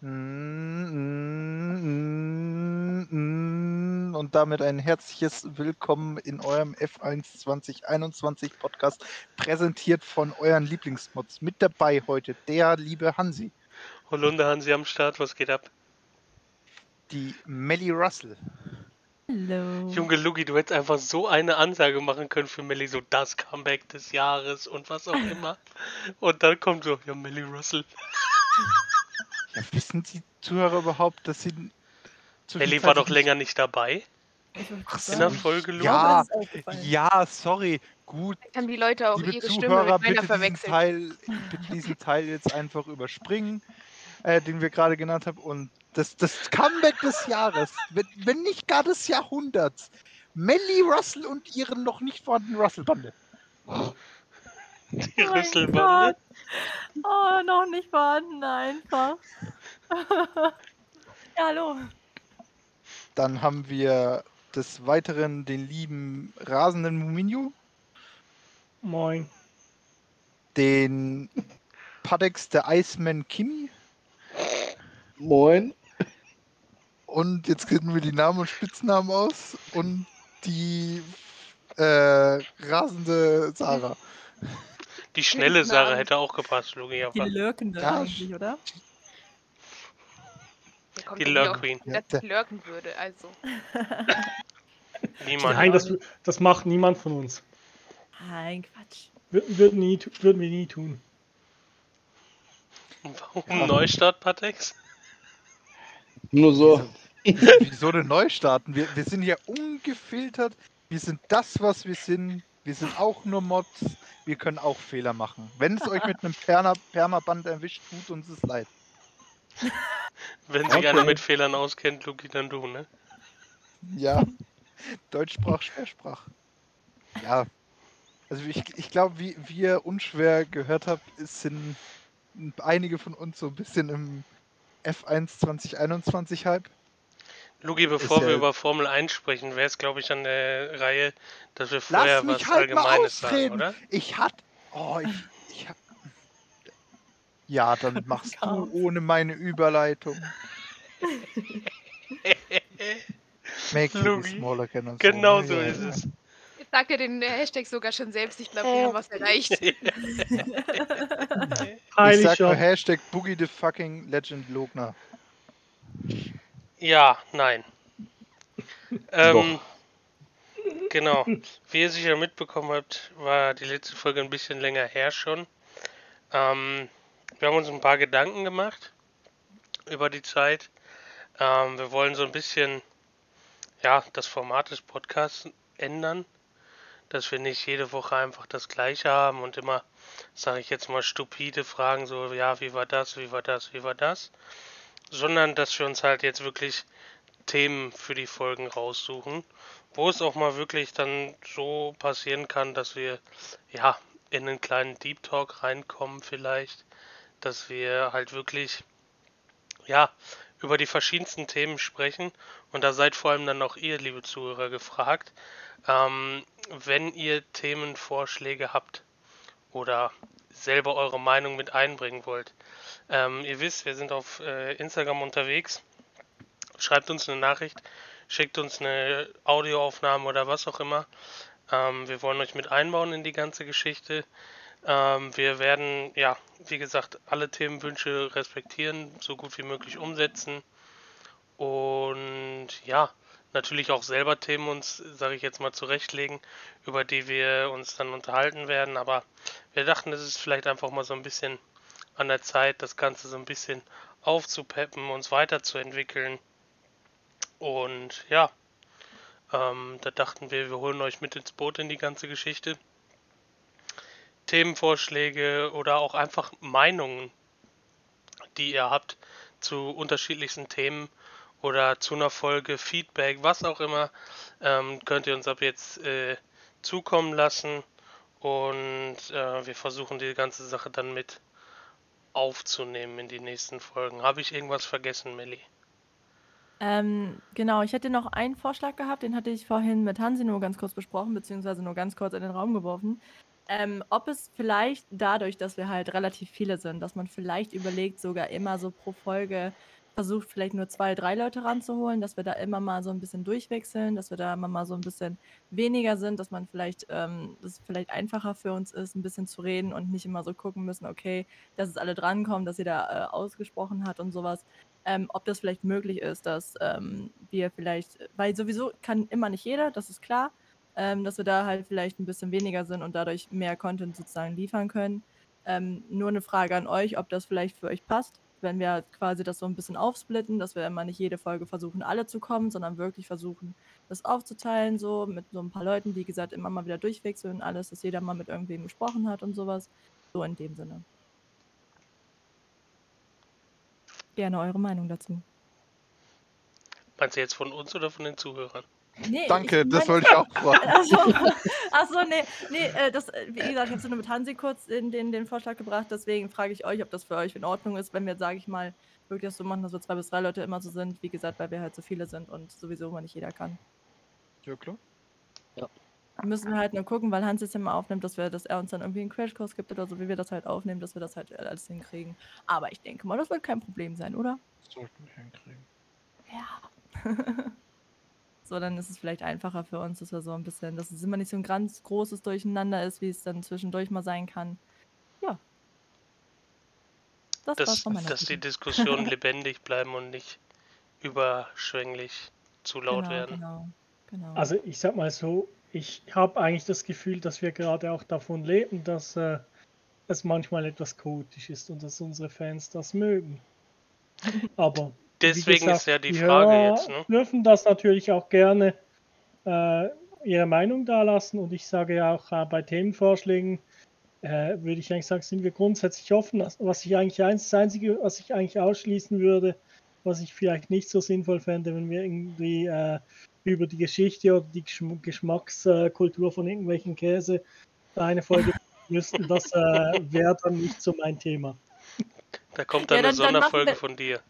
Mm, mm, mm, Und damit ein herzliches Willkommen in eurem F1 2021 Podcast, präsentiert von euren Lieblingsmods. Mit dabei heute der liebe Hansi, Holunder Hansi am Start, was geht ab? die Melly Russell, Hallo. Junge Lugi, du hättest einfach so eine Ansage machen können für Melly, so das Comeback des Jahres und was auch immer. Und dann kommt so, ja, Melly Russell. Ja, wissen die Zuhörer überhaupt, dass sie. Melly war doch länger nicht dabei Ich Ach in der Folge. Ja, ja, sorry, gut. haben die Leute auch Liebe ihre Stimme Zuhörer, mit meiner bitte diesen, verwechselt. Teil, bitte diesen Teil jetzt einfach überspringen, äh, den wir gerade genannt haben. Und das, das Comeback des Jahres, wenn, wenn nicht gar des Jahrhunderts. Melly Russell und ihren noch nicht vorhandenen Russell-Bande. Die Oh Rüsselbande. Oh, noch nicht vorhanden einfach. ja, hallo. Dann haben wir des Weiteren den lieben rasenden Muminyu, Moin. den Padex der Iceman Kimi Moin. und jetzt kennen wir die Namen und Spitznamen aus und die äh, rasende Sarah. Die schnelle Abend. hätte auch gepasst, Lugi. Die Lurkende Ja, eigentlich, oder? Die Lurk Queen. Ja, dass ich lurken würde, also. Niemand. Nein, das, das macht niemand von uns. Nein, Quatsch. Würden würd nie, würden wir nie tun. Warum Neustart, Patex? Nur so. Wieso denn neu starten? Wir, wir sind ja ungefiltert. Wir sind das, was wir sind. Wir sind auch nur Mods. Wir können auch Fehler machen. Wenn es euch mit einem Perma Permaband erwischt, tut uns es leid. Wenn sich Okay. einer mit Fehlern auskennt, Lugi, dann du, ne? Ja. Deutschsprach, Schwersprach. Ja. Also ich, ich glaube, wie, wie ihr unschwer gehört habt, sind einige von uns so ein bisschen im F1 2021 Hype. Lugi, bevor wir über Formel 1 sprechen, wäre es, glaube ich, an der Reihe, dass wir Lass vorher mich was halt mal Allgemeines sagen, oder? Ich hat. Oh, ich. ich hab, ja, dann machst du ohne meine Überleitung. Make Lugi, smaller can. Genau so ist es. Jetzt sagt er den äh, Hashtag sogar schon selbst. Ich glaube, wir haben was erreicht. Ich sag nur. Hashtag Boogie the fucking Legend Logner. Ja, nein. Ähm, genau. Wie ihr sicher mitbekommen habt, war die letzte Folge ein bisschen länger her schon. Ähm, wir haben uns ein paar Gedanken gemacht über die Zeit. Ähm, wir wollen so ein bisschen, ja, das Format des Podcasts ändern, dass wir nicht jede Woche einfach das Gleiche haben und immer, sage ich jetzt mal, stupide Fragen, so, ja, wie war das, wie war das, wie war das, sondern dass wir uns halt jetzt wirklich Themen für die Folgen raussuchen, wo es auch mal wirklich dann so passieren kann, dass wir ja in einen kleinen Deep Talk reinkommen vielleicht, dass wir halt wirklich ja über die verschiedensten Themen sprechen. Und da seid vor allem dann auch ihr, liebe Zuhörer, gefragt, ähm, wenn ihr Themenvorschläge habt oder selber eure Meinung mit einbringen wollt. Ähm, ihr wisst, wir sind auf äh, Instagram unterwegs. Schreibt uns eine Nachricht, schickt uns eine Audioaufnahme oder was auch immer. Ähm, wir wollen euch mit einbauen in die ganze Geschichte. Ähm, wir werden, ja, wie gesagt, alle Themenwünsche respektieren, so gut wie möglich umsetzen. Und ja, natürlich auch selber Themen uns, sage ich jetzt mal, zurechtlegen, über die wir uns dann unterhalten werden. Aber wir dachten, es ist vielleicht einfach mal so ein bisschen an der Zeit, das Ganze so ein bisschen aufzupeppen, uns weiterzuentwickeln. Und ja, ähm, da dachten wir, wir holen euch mit ins Boot in die ganze Geschichte. Themenvorschläge oder auch einfach Meinungen, die ihr habt zu unterschiedlichsten Themen oder zu einer Folge, Feedback, was auch immer, ähm, könnt ihr uns ab jetzt äh, zukommen lassen. Und äh, wir versuchen die ganze Sache dann mit aufzunehmen in die nächsten Folgen. Habe ich irgendwas vergessen, Melli? Ähm, genau, ich hätte noch einen Vorschlag gehabt, den hatte ich vorhin mit Hansi nur ganz kurz besprochen, beziehungsweise nur ganz kurz in den Raum geworfen. Ähm, ob es vielleicht dadurch, dass wir halt relativ viele sind, dass man vielleicht überlegt, sogar immer so pro Folge versucht, vielleicht nur zwei, drei Leute ranzuholen, dass wir da immer mal so ein bisschen durchwechseln, dass wir da immer mal so ein bisschen weniger sind, dass man vielleicht, ähm, dass es vielleicht einfacher für uns ist, ein bisschen zu reden und nicht immer so gucken müssen, okay, dass es alle drankommen, dass jeder äh, ausgesprochen hat und sowas. Ähm, ob das vielleicht möglich ist, dass ähm, wir vielleicht, weil sowieso kann immer nicht jeder, das ist klar, ähm, dass wir da halt vielleicht ein bisschen weniger sind und dadurch mehr Content sozusagen liefern können. Ähm, nur eine Frage an euch, ob das vielleicht für euch passt wenn wir quasi das so ein bisschen aufsplitten, dass wir immer nicht jede Folge versuchen, alle zu kommen, sondern wirklich versuchen, das aufzuteilen, so mit so ein paar Leuten, wie gesagt, immer mal wieder durchwechseln alles, dass jeder mal mit irgendwem gesprochen hat und sowas. So in dem Sinne. Gerne eure Meinung dazu. Meinst du jetzt von uns oder von den Zuhörern? Nee, Danke, ich, das wollte ich auch fragen. Achso, Achso nee, nee äh, das, äh, wie gesagt, ich habe so mit Hansi kurz in den, den Vorschlag gebracht, deswegen frage ich euch, ob das für euch in Ordnung ist, wenn wir, sage ich mal, wirklich das so machen, dass wir zwei bis drei Leute immer so sind, wie gesagt, weil wir halt so viele sind und sowieso immer nicht jeder kann. Ja, klar. Ja. Müssen wir halt nur gucken, weil Hans jetzt immer aufnimmt, dass wir, dass er uns dann irgendwie einen Crashkurs gibt oder so, wie wir das halt aufnehmen, dass wir das halt alles hinkriegen. Aber ich denke mal, das wird kein Problem sein, oder? Das sollten wir hinkriegen. Ja. So, dann ist es vielleicht einfacher für uns, dass wir so ein bisschen, dass es immer nicht so ein ganz großes Durcheinander ist, wie es dann zwischendurch mal sein kann. Ja. Das, das dass die Diskussionen lebendig bleiben und nicht überschwänglich zu laut genau, werden. Genau, genau. Also ich sag mal so, ich habe eigentlich das Gefühl, dass wir gerade auch davon leben, dass äh, es manchmal etwas chaotisch ist und dass unsere Fans das mögen. Aber Deswegen gesagt, ist ja die Frage ja, jetzt. Ne? dürfen das natürlich auch gerne äh, ihre Meinung dalassen und ich sage ja auch äh, bei Themenvorschlägen äh, würde ich eigentlich sagen, sind wir grundsätzlich offen. Was ich eigentlich eins, das Einzige, was ich eigentlich ausschließen würde, was ich vielleicht nicht so sinnvoll fände, wenn wir irgendwie äh, über die Geschichte oder die Geschmackskultur von irgendwelchen Käse eine Folge müssten, das äh, wäre dann nicht so mein Thema. Da kommt dann, ja, dann eine Sonderfolge von dir.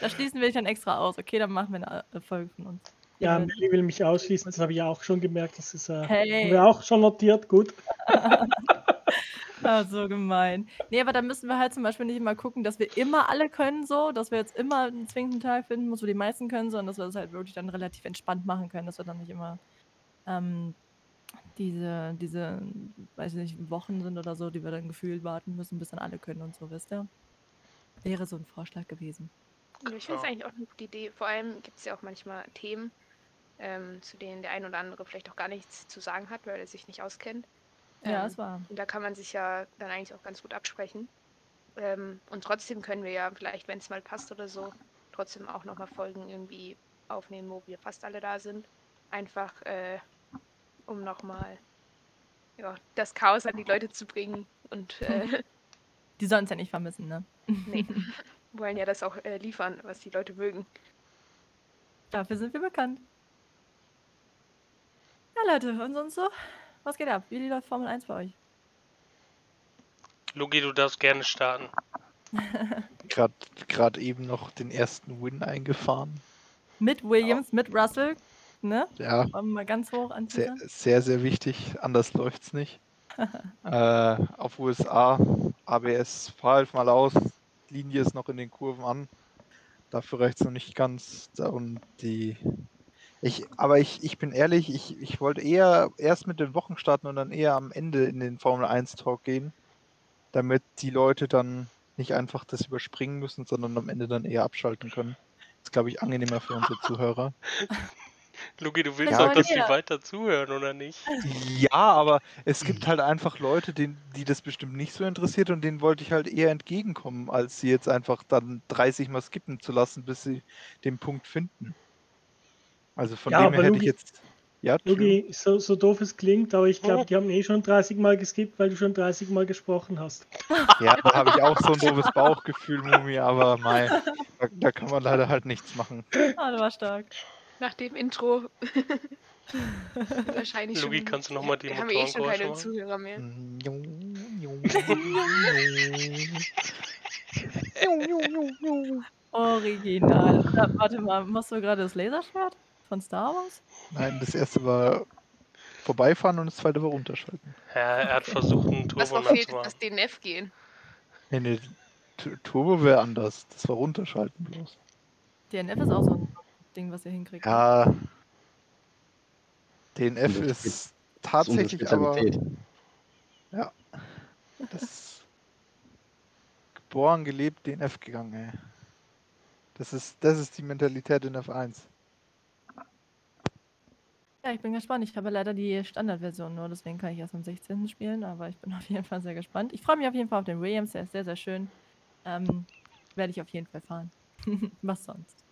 Da schließen wir dich dann extra aus. Okay, dann machen wir eine Folge von uns. Ja, Melly will mich ausschließen, das habe ich ja auch schon gemerkt. Das ist äh, hey. haben wir auch schon notiert, gut. ah, so gemein. Nee, aber da müssen wir halt zum Beispiel nicht immer gucken, dass wir immer alle können, so, dass wir jetzt immer einen zwingenden Teil finden, muss, wo die meisten können, sondern dass wir das halt wirklich dann relativ entspannt machen können, dass wir dann nicht immer ähm, diese, diese, weiß ich nicht, Wochen sind oder so, die wir dann gefühlt warten müssen, bis dann alle können und so, wisst ihr? Wäre so ein Vorschlag gewesen. Ich finde es eigentlich auch eine gute Idee. Vor allem gibt es ja auch manchmal Themen, ähm, zu denen der ein oder andere vielleicht auch gar nichts zu sagen hat, weil er sich nicht auskennt. Ja, ähm, es war. Und da kann man sich ja dann eigentlich auch ganz gut absprechen. Ähm, und trotzdem können wir ja vielleicht, wenn es mal passt oder so, trotzdem auch nochmal Folgen irgendwie aufnehmen, wo wir fast alle da sind. Einfach, äh, um nochmal ja, das Chaos an die Leute zu bringen und äh, Die sollen es ja nicht vermissen, ne? Nee. Wollen ja das auch äh, liefern, was die Leute mögen. Dafür sind wir bekannt. Ja, Leute, und sonst so? Was geht ab? Wie läuft Formel 1 bei euch? Lugi, du darfst gerne starten. Gerade eben noch den ersten Win eingefahren. Mit Williams, ja. mit Russell, ne? Ja. Mal ganz hoch an sehr, sehr, sehr wichtig. Anders läuft's nicht. äh, auf USA, ABS, fahr halt mal aus, Linie ist noch in den Kurven an. Dafür reicht es noch nicht ganz. Und die. Ich, aber ich, ich bin ehrlich, ich, ich wollte eher erst mit den Wochen starten und dann eher am Ende in den Formel 1 Talk gehen, damit die Leute dann nicht einfach das überspringen müssen, sondern am Ende dann eher abschalten können. Das ist, glaube ich, angenehmer für unsere Zuhörer. Luki, du willst ja, auch, dass die weiter zuhören, oder nicht? Ja, aber es gibt halt einfach Leute, die, die das bestimmt nicht so interessiert und denen wollte ich halt eher entgegenkommen, als sie jetzt einfach dann 30 Mal skippen zu lassen, bis sie den Punkt finden. Also von ja, dem her hätte Lugi, ich jetzt. Ja, Lugi, so, so doof es klingt, aber ich glaube, die haben eh schon 30 Mal geskippt, weil du schon 30 Mal gesprochen hast. Ja, da habe ich auch so ein doofes Bauchgefühl, Mumi, aber mei, da, da, kann man leider halt nichts machen. Ah, das war stark nach dem Intro. Wahrscheinlich Lugi, schon. kannst du nochmal die Motoren haben eh schon keine Zuhörer mehr. Original. Da, warte mal, machst du gerade das Laserschwert von Star Wars? Nein, das erste war vorbeifahren und das zweite war runterschalten. Ja, er hat versucht, einen Was Turbo noch fehlt, ist das DNF gehen. Nee, nee, Turbo wäre anders. Das war runterschalten bloß. DNF ist auch so ein Ding, was ihr hinkriegt. ne? Ja. DNF Unsere ist Das ist tatsächlich aber. Spezialität. Das geboren, gelebt, DNF gegangen, ey. Das ist, das ist die Mentalität in F1. Ja, ich bin gespannt. Ich habe leider die Standardversion nur, deswegen kann ich erst am 16. spielen, aber ich bin auf jeden Fall sehr gespannt. Ich freue mich auf jeden Fall auf den Williams, der ist sehr, sehr schön. Ähm, werde ich auf jeden Fall fahren. Was sonst?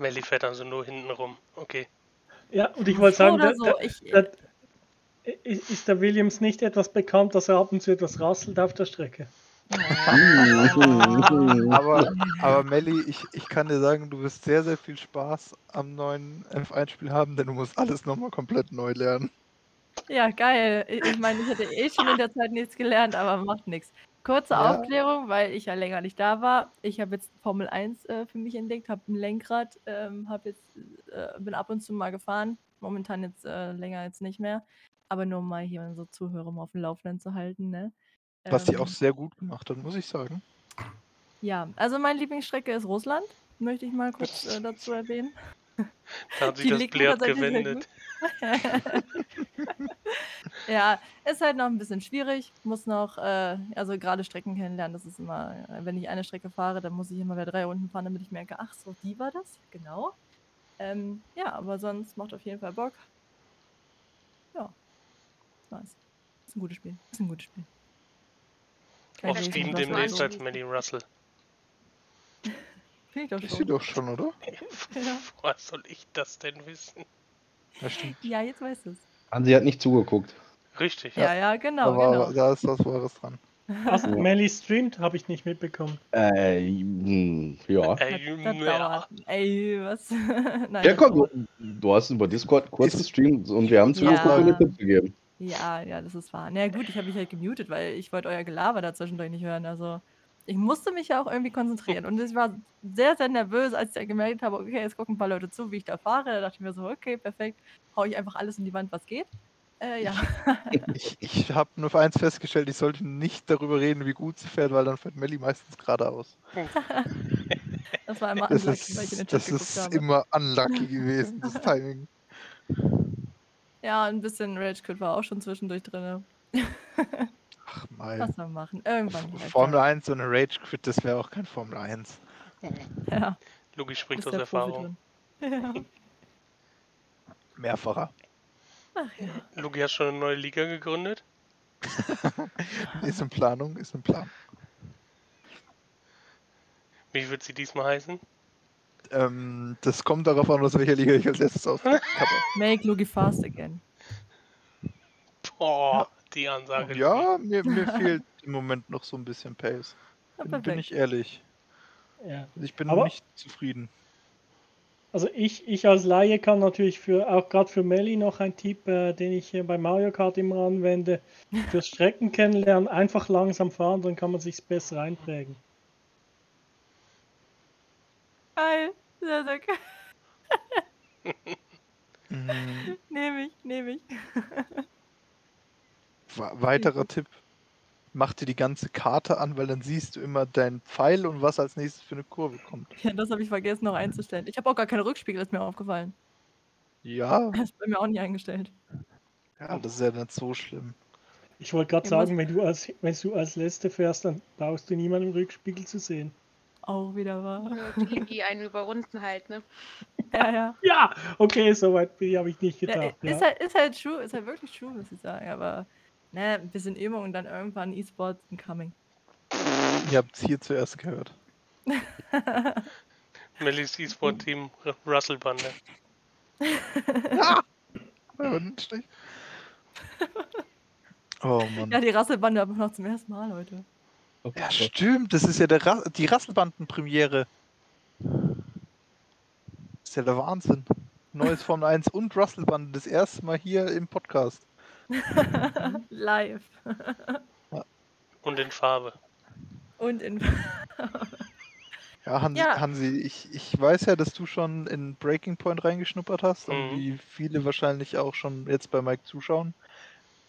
Melly fährt also nur hinten rum. Okay. Ja, und ich wollte sagen, da, so. da, Ich, da, ist der Williams nicht etwas bekannt, dass er ab und zu etwas rasselt auf der Strecke? Aber, aber Melli, ich, ich kann dir sagen, du wirst sehr, sehr viel Spaß am neuen F1-Spiel haben, denn du musst alles nochmal komplett neu lernen. Ja, geil. Ich, ich meine, ich hätte eh schon in der Zeit nichts gelernt, aber macht nichts. Kurze Ja. Aufklärung, weil ich ja länger nicht da war. Ich habe jetzt Formel 1 äh, für mich entdeckt, habe ein Lenkrad, ähm, hab jetzt, äh, bin ab und zu mal gefahren. Momentan jetzt äh, länger jetzt nicht mehr. Aber nur um mal hier so Zuhörer mal auf dem Laufenden zu halten. Ne? Was sie Ähm, auch sehr gut gemacht hat, muss ich sagen. Ja, also meine Lieblingsstrecke ist Russland. Möchte ich mal kurz äh, dazu erwähnen. Da hat sich das sehr gewendet. ja, ist halt noch ein bisschen schwierig. Muss noch, äh, also gerade Strecken kennenlernen. Das ist immer, wenn ich eine Strecke fahre, dann muss ich immer wieder drei Runden fahren, damit ich merke, ach so, die war das, genau. Ähm, ja, aber sonst macht auf jeden Fall Bock. Ja, nice. Ist ein gutes Spiel. Ist ein gutes Spiel. Auf Steam demnächst als Melly Russell. Finde ich doch Ist sie schon. doch schon, oder? Ja. Woher soll ich das denn wissen? Das stimmt. ja, jetzt weißt du es. Hansi hat nicht zugeguckt. Richtig. Ja, ja, genau, da, war, genau. da ist was Wahres dran. Also, Melly streamt, habe ich nicht mitbekommen. Äh, hm, ja. Das, Ey, das ja. dauert. Ey, was? Nein, Ja, komm, du, du hast über Discord kurz gestreamt und wir haben zu Ja. viele Tipps gegeben. Ja, ja, das ist wahr. Na ja, gut, ich habe mich halt gemutet, weil ich wollte euer Gelaber dazwischendurch nicht hören. Also ich musste mich ja auch irgendwie konzentrieren. Und ich war sehr, sehr nervös, als ich dann gemerkt habe, okay, jetzt gucken ein paar Leute zu, wie ich da fahre. Da dachte ich mir so, okay, perfekt. Hau ich einfach alles in die Wand, was geht. Äh, ja. Ich, ich habe nur für eins festgestellt, ich sollte nicht darüber reden, wie gut sie fährt, weil dann fährt Melli meistens geradeaus. Das war immer Das unlucky, weil ich in den ist, Chat das ist habe. immer unlucky gewesen, das Timing. Ja, ein bisschen Rage Quit war auch schon zwischendurch drin. Ach mal. Was man machen? Irgendwann. halt, Formel ja. 1 und eine Rage Quit, das wäre auch kein Formel 1. Ja, Lugi spricht aus Erfahrung. Ja. Mehrfacher. Ach ja. Lugi hat schon eine neue Liga gegründet. Ist in Planung, ist in Planung. Wie wird sie diesmal heißen? Ähm, das kommt darauf an, aus welcher Liga ich als erstes auskapper. Make Lugi fast again. Boah, die Ansage. Ja, mir, mir fehlt im Moment noch so ein bisschen Pace. Ja, Bin, bin ich ehrlich. Ja. Ich bin Aber- nicht zufrieden. Also ich, ich als Laie kann natürlich für auch gerade für Melly noch ein Tipp, äh, den ich hier bei Mario Kart immer anwende. Fürs Strecken kennenlernen, einfach langsam fahren, dann kann man sich's besser einprägen. Geil. Sehr, sehr geil. Mhm. Nehme ich, nehme ich. Weiterer Tipp. Mach dir die ganze Karte an, weil dann siehst du immer deinen Pfeil und was als nächstes für eine Kurve kommt. Ja, das habe ich vergessen noch einzustellen. Ich habe auch gar keine Rückspiegel, ist mir aufgefallen. Ja, Das ist bei mir auch nicht eingestellt. ja, das ist ja nicht so schlimm. Ich wollte gerade Ja, sagen, wenn du als wenn du als Letzte fährst, dann brauchst du niemanden im Rückspiegel zu sehen. Auch wieder wahr. Nur Die, die einen überrunden halt, ne? Ja, ja. Ja, okay, soweit habe ich nicht ja gedacht. Ja, ist, halt, ist halt true, ist halt wirklich true, muss ich sagen. Aber ne, ein bisschen Übung und dann irgendwann E-Sport incoming. Ihr habt es hier zuerst gehört. Mellys E-Sport-Team R- Russell Bande. Ja, und Stich. Oh Mann. Ja, die Rasselbande aber noch zum ersten Mal, Leute. Ja, stimmt, das ist ja der Ra die Rasselbanden-Premiere. Das ist ja der Wahnsinn. Neues Formel 1 und Rasselbanden, das erste Mal hier im Podcast. Live. Und in Farbe. Und in. Ja, Hansi, Ja. Hansi ich, ich weiß ja, dass du schon in Breaking Point reingeschnuppert hast und Mhm. wie viele wahrscheinlich auch schon jetzt bei Mike zuschauen.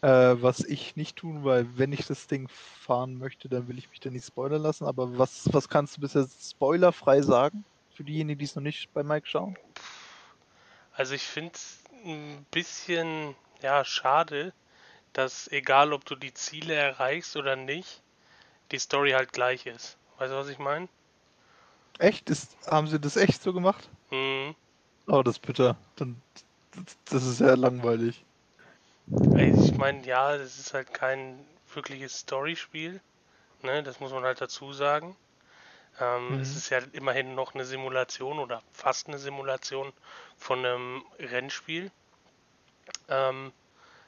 Äh, was ich nicht tun, weil wenn ich das Ding fahren möchte, dann will ich mich da nicht spoilern lassen. Aber was, was kannst du bisher spoilerfrei sagen? Für diejenigen, die es noch nicht bei Mike schauen? Also ich finde es ein bisschen ja schade, dass egal ob du die Ziele erreichst oder nicht, die Story halt gleich ist. Weißt du, was ich meine? Echt? Ist, haben sie das echt so gemacht? Mhm. Oh, das ist bitter. Dann, das, ist sehr langweilig. Ich meine, ja, das ist halt kein wirkliches Storyspiel. Ne, das muss man halt dazu sagen. Ähm, Es Mhm. ist ja immerhin noch eine Simulation oder fast eine Simulation von einem Rennspiel. Ähm,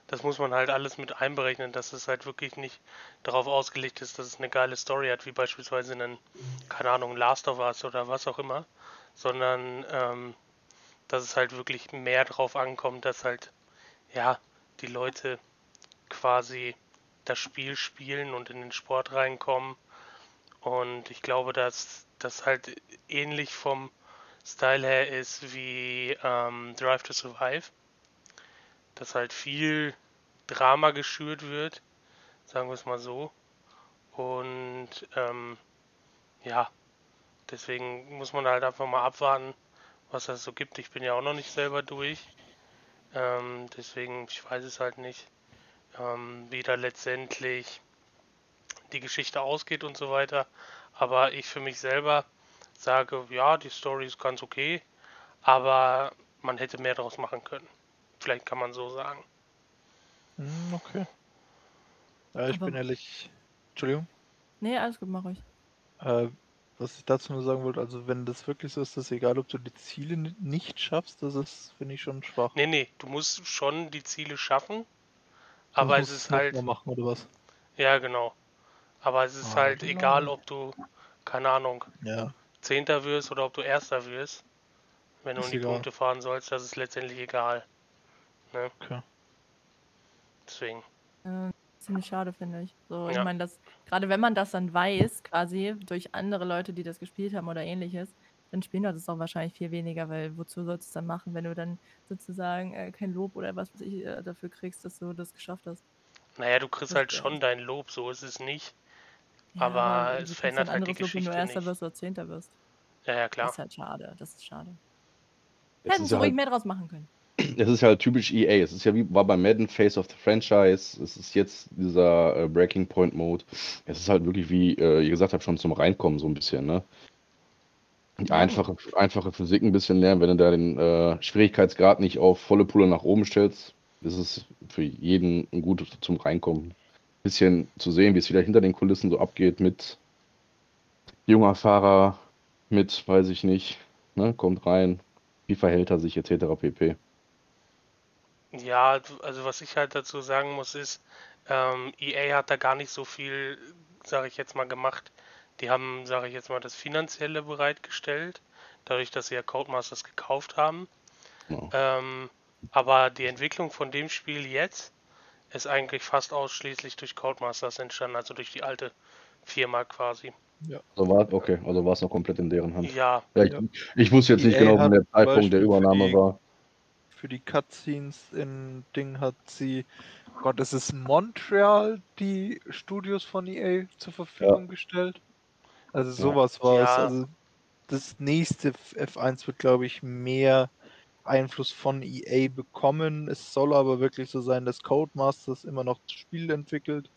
das muss man halt alles mit einberechnen, dass es halt wirklich nicht darauf ausgelegt ist, dass es eine geile Story hat, wie beispielsweise einen, keine Ahnung, Last of Us oder was auch immer, sondern ähm, dass es halt wirklich mehr drauf ankommt, dass halt, ja, die Leute quasi das Spiel spielen und in den Sport reinkommen. Und ich glaube, dass das halt ähnlich vom Style her ist wie ähm, Drive to Survive. Dass halt viel Drama geschürt wird, sagen wir es mal so. Und ähm, ja, deswegen muss man halt einfach mal abwarten, was das so gibt. Ich bin ja auch noch nicht selber durch. Ähm, deswegen, ich weiß es halt nicht, ähm, wie da letztendlich die Geschichte ausgeht und so weiter. Aber ich für mich selber sage, ja, die Story ist ganz okay, aber man hätte mehr daraus machen können. Vielleicht kann man so sagen. Hm, okay. Ja, ich Aber- bin ehrlich. Entschuldigung. Nee, alles gut, mach ruhig. Äh, was ich dazu nur sagen wollte, also wenn das wirklich so ist, dass egal, ob du die Ziele ni- nicht schaffst, das ist, finde ich, schon schwach. Nee, nee, du musst schon die Ziele schaffen, aber es ist halt, machen oder was? ja genau. Aber es ist Ah, halt genau. egal, ob du, keine Ahnung, Ja. Zehnter wirst oder ob du Erster wirst. Wenn du in die egal. Punkte fahren sollst, das ist letztendlich egal. Ne? Okay. Deswegen. Äh, ziemlich schade, finde ich. So, ich Ja. meine, das, gerade wenn man das dann weiß, quasi durch andere Leute, die das gespielt haben oder ähnliches, dann spielen Leute es auch wahrscheinlich viel weniger, weil wozu sollst du es dann machen, wenn du dann sozusagen äh, kein Lob oder was weiß ich äh, dafür kriegst, dass du das geschafft hast. Naja, du kriegst Das halt schon dein Lob, so ist es nicht. Ja, Aber es verändert halt die anderes Lob, wenn Geschichte du Erster nicht. wirst oder Zehnter wirst. Ja, ja, Das klar. ist halt schade. Das ist schade. Hätten sie ruhig halt, mehr draus machen können. Es ist halt typisch EA. Es ist ja wie war bei Madden Face of the Franchise. Es ist jetzt dieser äh, Breaking Point Mode. Es ist halt wirklich, wie äh, ihr gesagt habt, schon zum Reinkommen so ein bisschen, ne? Einfache, einfache Physik ein bisschen lernen, wenn du da den äh, Schwierigkeitsgrad nicht auf volle Pulle nach oben stellst, ist es für jeden ein gutes zum Reinkommen. Bisschen zu sehen, wie es wieder hinter den Kulissen so abgeht mit junger Fahrer, mit, weiß ich nicht, ne, kommt rein, wie verhält er sich etc. pp. Ja, also was ich halt dazu sagen muss ist, ähm, EA hat da gar nicht so viel, sage ich jetzt mal, gemacht. Die haben, sage ich jetzt mal, das Finanzielle bereitgestellt, dadurch, dass sie ja Codemasters gekauft haben. Ja. Ähm, aber die Entwicklung von dem Spiel jetzt ist eigentlich fast ausschließlich durch Codemasters entstanden, also durch die alte Firma quasi. Also war, okay, also war es noch komplett in deren Hand. Ja, Ja, ich, Ja. ich wusste jetzt nicht EA genau, wann der Zeitpunkt der Übernahme die- war. Für die Cutscenes in Ding hat sie, Gott, es ist Montreal, die Studios von EA zur Verfügung gestellt. Also sowas war es. Ja. Also das nächste F1 wird, glaube ich, mehr Einfluss von EA bekommen. Es soll aber wirklich so sein, dass Codemasters immer noch das Spiel entwickelt,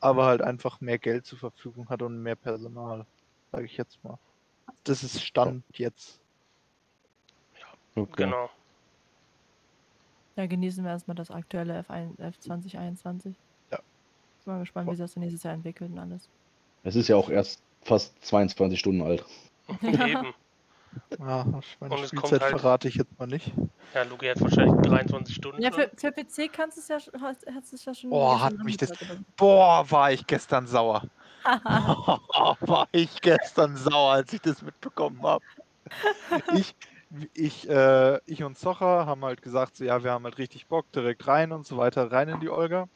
aber halt einfach mehr Geld zur Verfügung hat und mehr Personal, sage ich jetzt mal. Das ist Stand jetzt. Okay. genau. Ja, genießen wir erstmal das aktuelle F1, F2021. Ja. Ich bin mal gespannt, wie sich das nächstes Jahr entwickelt und alles. Es ist ja auch erst fast 22 Stunden alt. Eben. Ja, meine Und Spielzeit halt- verrate ich jetzt mal nicht. Ja, Luki hat wahrscheinlich 23 Stunden. Ja, für, für PC kannst du es ja, du es ja schon. Oh, gestern hat mich das- Boah, war ich gestern sauer. so. war ich gestern sauer, als ich das mitbekommen habe. Ich, ich, äh, ich und Zocher haben halt gesagt, so, ja, wir haben halt richtig Bock, direkt rein und so weiter, rein in die Olga.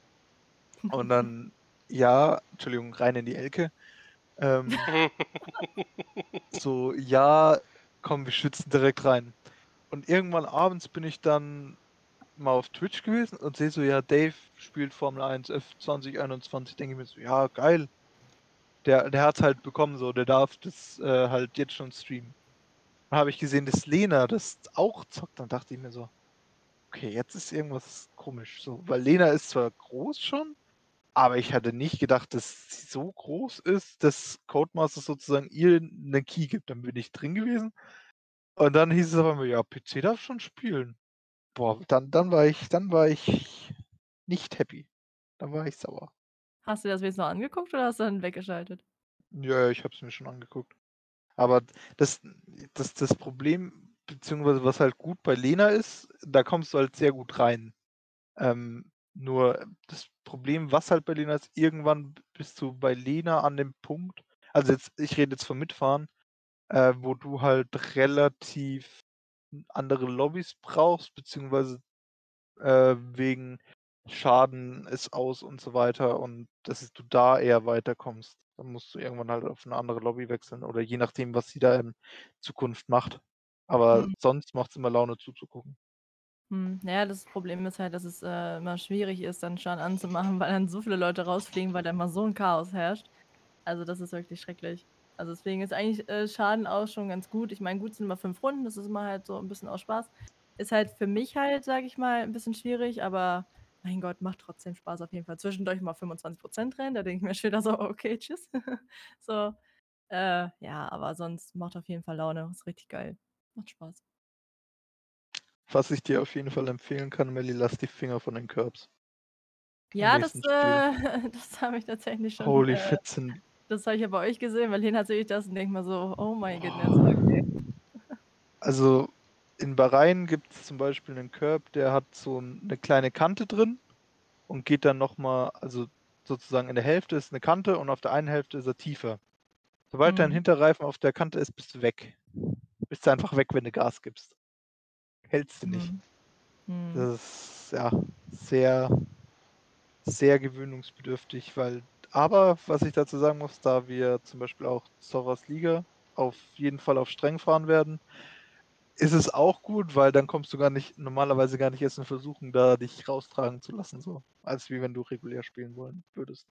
Und dann, ja, Entschuldigung, rein in die Elke. Ähm, so, ja, komm, wir schützen direkt rein. Und irgendwann abends bin ich dann mal auf Twitch gewesen und sehe so, ja, Dave spielt Formel 1 F2021. Denke ich mir so, ja, geil. Der, der hat halt bekommen, so, der darf das äh, halt jetzt schon streamen. Dann habe ich gesehen, dass Lena das auch zockt. Dann dachte ich mir so, okay, jetzt ist irgendwas komisch. So, weil Lena ist zwar groß schon, aber ich hatte nicht gedacht, dass sie so groß ist, dass Codemaster sozusagen ihr einen Key gibt. Dann bin ich drin gewesen. Und dann hieß es aber mir, ja, PC darf schon spielen. Boah, dann, dann war ich, dann war ich nicht happy. Dann war ich sauer. Hast du das jetzt noch angeguckt oder hast du dann weggeschaltet? Ja, ja, ich habe es mir schon angeguckt. Aber das, das, das Problem, beziehungsweise was halt gut bei Lena ist, da kommst du halt sehr gut rein. Ähm, nur das Problem, was halt bei Lena ist, irgendwann bist du bei Lena an dem Punkt, also jetzt, ich rede jetzt vom Mitfahren, äh, wo du halt relativ andere Lobbys brauchst, beziehungsweise äh, wegen Schaden ist aus und so weiter und dass du da eher weiterkommst. Dann musst du irgendwann halt auf eine andere Lobby wechseln oder je nachdem, was sie da in Zukunft macht. Aber Hm. sonst macht es immer Laune zuzugucken. Hm, naja, das Problem ist halt, dass es äh, immer schwierig ist, dann Schaden anzumachen, weil dann so viele Leute rausfliegen, weil da immer so ein Chaos herrscht. Also das ist wirklich schrecklich. Also deswegen ist eigentlich äh, Schaden auch schon ganz gut. Ich meine, gut sind immer fünf Runden, das ist immer halt so ein bisschen aus Spaß. Ist halt für mich halt, sage ich mal, ein bisschen schwierig, aber mein Gott, macht trotzdem Spaß auf jeden Fall. Zwischendurch mal 25% rein, da denke ich mir schon wieder so, okay, tschüss. so, äh, ja, aber sonst macht auf jeden Fall Laune, ist richtig geil. Macht Spaß. Was ich dir auf jeden Fall empfehlen kann, Melly, lass die Finger von den Curbs. Ja, das, äh, das habe ich tatsächlich schon. Holy äh, Fitzen. das habe ich ja bei euch gesehen, weil Lena sehe ich das und denke mal so, oh mein Goodness, okay. Also in Bahrain gibt es zum Beispiel einen Curb, der hat so ein- eine kleine Kante drin und geht dann nochmal, also sozusagen in der Hälfte ist eine Kante und auf der einen Hälfte ist er tiefer. Sobald dein Mhm. Hinterreifen auf der Kante ist, bist du weg. Bist du einfach weg, wenn du Gas gibst. Hältst du nicht. Hm. Hm. Das ist ja sehr, sehr gewöhnungsbedürftig, weil, aber was ich dazu sagen muss, da wir zum Beispiel auch Soras Liga auf jeden Fall auf streng fahren werden, ist es auch gut, weil dann kommst du gar nicht, normalerweise gar nicht erst in Versuchung, da dich raustragen zu lassen, so. Als wie wenn du regulär spielen wollen würdest.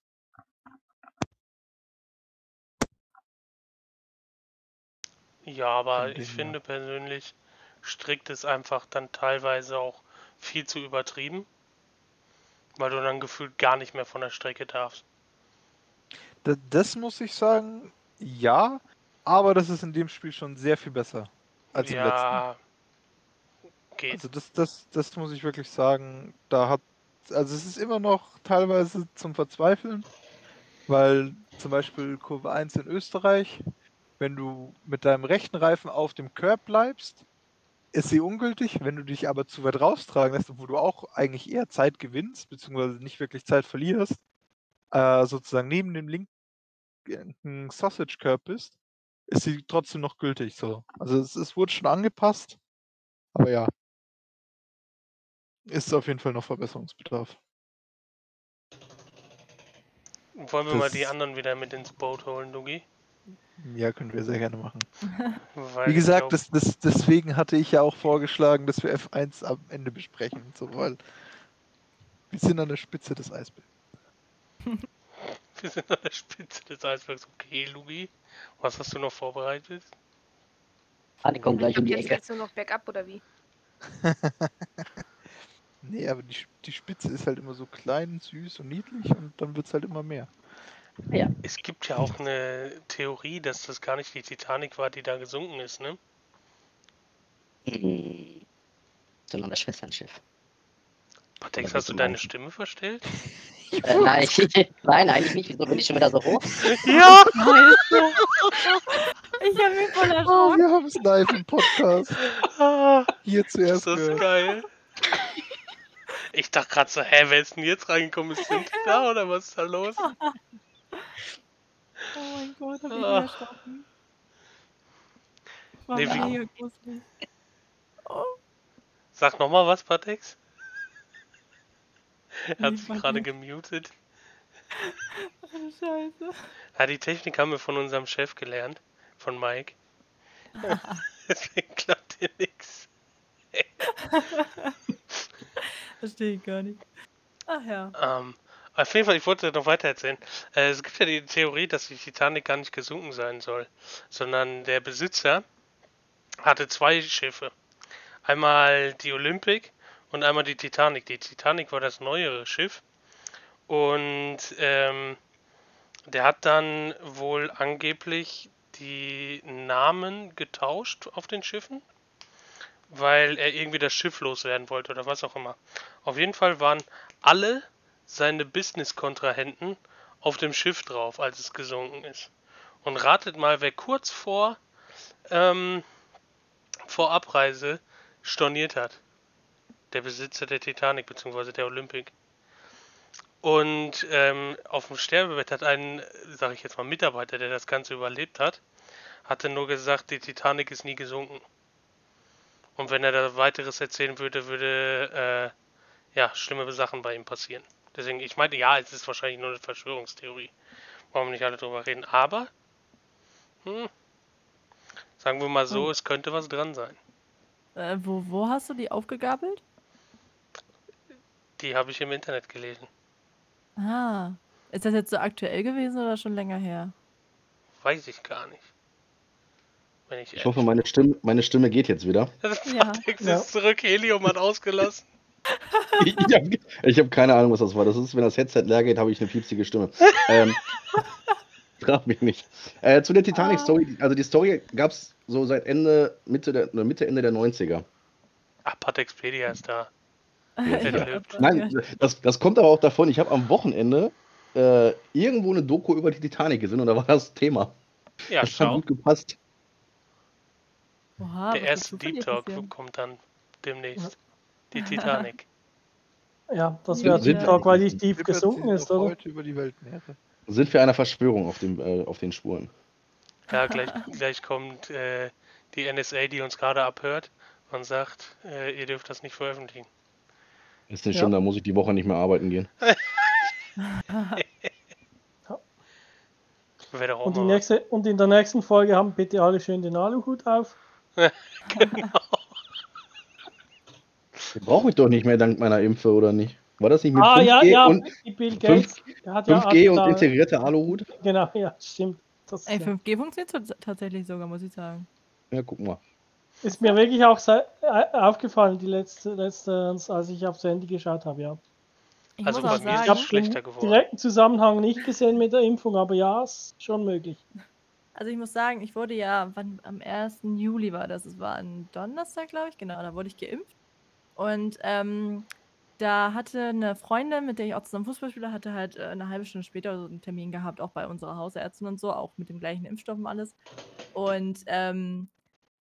Ja, aber ich her. finde persönlich, strikt ist einfach dann teilweise auch viel zu übertrieben, weil du dann gefühlt gar nicht mehr von der Strecke darfst. Da, das muss ich sagen, ja, aber das ist in dem Spiel schon sehr viel besser als im letzten. ja, geht. Also das, das, das muss ich wirklich sagen, da hat, also es ist immer noch teilweise zum Verzweifeln, weil zum Beispiel Kurve 1 in Österreich, wenn du mit deinem rechten Reifen auf dem Curb bleibst, ist sie ungültig, wenn du dich aber zu weit raustragen lässt, wo du auch eigentlich eher Zeit gewinnst, beziehungsweise nicht wirklich Zeit verlierst, äh, sozusagen neben dem linken Sausage Curb bist, ist sie trotzdem noch gültig so. Also es, es wurde schon angepasst, aber ja. Ist auf jeden Fall noch Verbesserungsbedarf. Wollen wir mal die das- anderen wieder mit ins Boot holen, Dugi? Ja, können wir sehr gerne machen. Wie gesagt, das, das, deswegen hatte ich ja auch vorgeschlagen, dass wir F1 am Ende besprechen. So, weil wir sind an der Spitze des Eisbergs. wir sind an der Spitze des Eisbergs. Okay, Lugi, was hast du noch vorbereitet? Ah, die kommen gleich um die Jetzt Ecke. geht's nur noch bergab oder wie? Nee, aber die, die Spitze ist halt immer so klein, süß und niedlich und dann wird es halt immer mehr. Ja, Es gibt ja auch eine Theorie, dass das gar nicht die Titanic war, die da gesunken ist, ne? hm, sondern das Schwesternschiff. Patex, hast du deine? Stimme verstellt? Äh, nein, ich, nein, eigentlich nicht. Wieso bin ich schon wieder so hoch? Ja! Ich habe mich voll Oh, erschrocken. wir haben es live im Podcast. Hier ist zuerst das gehört. geil. Ich dachte gerade so, hä, wer ist denn jetzt reingekommen? Ist Cynthia da oder was ist da los? Oh mein Gott, hab ich Ah. mich erschrocken. War Nee, wie- gruselig. Oh, Sag nochmal was, Patex? Er hat Nee, sich gerade gemutet. Scheiße. Ja, die Technik haben wir von unserem Chef gelernt, von Mike. Deswegen klappt hier nichts. Verstehe ich gar nicht. Ach ja. Ähm, auf jeden Fall, ich wollte noch weiter erzählen. Äh, es gibt ja die Theorie, dass die Titanic gar nicht gesunken sein soll, sondern der Besitzer hatte zwei Schiffe. Einmal die Olympic und einmal die Titanic. Die Titanic war das neuere Schiff und ähm, der hat dann wohl angeblich die Namen getauscht auf den Schiffen, weil er irgendwie das Schiff loswerden wollte oder was auch immer. Auf jeden Fall waren alle seine Business-Kontrahenten auf dem Schiff drauf, als es gesunken ist. Und ratet mal, wer kurz vor, ähm, vor Abreise storniert hat. Der Besitzer der Titanic bzw. der Olympic. Und ähm, auf dem Sterbebett hat ein, sage ich jetzt mal, Mitarbeiter, der das Ganze überlebt hat, hatte nur gesagt, die Titanic ist nie gesunken. Und wenn er da weiteres erzählen würde, würde äh, ja schlimme Sachen bei ihm passieren. Deswegen, ich meinte, ja, es ist wahrscheinlich nur eine Verschwörungstheorie. Wollen wir nicht alle drüber reden. Aber, hm, sagen wir mal so, Hm. es könnte was dran sein. Äh, wo, wo hast du die aufgegabelt? Die habe ich im Internet gelesen. Ah. Ist das jetzt so aktuell gewesen oder schon länger her? Weiß ich gar nicht. Wenn ich, Ich hoffe, meine Stimme, meine Stimme geht jetzt wieder. Ja. Patex Ja. ist zurück, Helium hat ausgelassen. Ich, ich habe hab keine Ahnung, was das war. Das ist, wenn das Headset leer geht, habe ich eine piepsige Stimme. Ähm, frag mich nicht. Äh, zu der Titanic-Story. Also die Story gab es so seit Ende, Mitte, der, oder Mitte, Ende der 90er. Ach, Patexpedia ist da. Ja. Nein, das, das kommt aber auch davon, ich habe am Wochenende äh, irgendwo eine Doku über die Titanic gesehen und da war das Thema. Ja, das hat schau. gut gepasst. Oha, Der erste Deep Talk kommt dann demnächst. Die Titanic. Ja, das wäre Deep. Talk, weil die tief gesunken ist, oder? heute über die Weltmeere. Sind wir einer Verschwörung auf, dem, äh, auf den Spuren? Ja, gleich, gleich kommt äh, die NSA, die uns gerade abhört und sagt, äh, ihr dürft das nicht veröffentlichen. Ist nicht Ja. schlimm, da muss ich die Woche nicht mehr arbeiten gehen. Und, die nächste, und in der nächsten Folge haben bitte alle schön den Aluhut auf. Brauche ich doch nicht mehr dank meiner Impfe, oder nicht? War das nicht mit ah, 5G ja, ja, und die Bill Gates der hat ja 5G und integrierter Aluhut? Genau, ja, stimmt. Das Ey, ja. 5G funktioniert tats- tatsächlich sogar, muss ich sagen. Ja, guck mal. Ist mir wirklich auch äh, aufgefallen, die letzte, letztens, als ich aufs Handy geschaut habe, ja. Ich Also bei mir ist Ich es schlechter den geworden. direkten Zusammenhang nicht gesehen mit der Impfung, aber ja, ist schon möglich. also ich muss sagen, ich wurde ja, wann, am 1. Juli war das, es war ein Donnerstag, glaube ich, genau, da wurde ich geimpft. Und ähm, da hatte eine Freundin, mit der ich auch zusammen Fußball spiele, hatte halt äh, eine halbe Stunde später so einen Termin gehabt, auch bei unserer Hausärztin und so, auch mit dem gleichen Impfstoff und alles. Und ähm,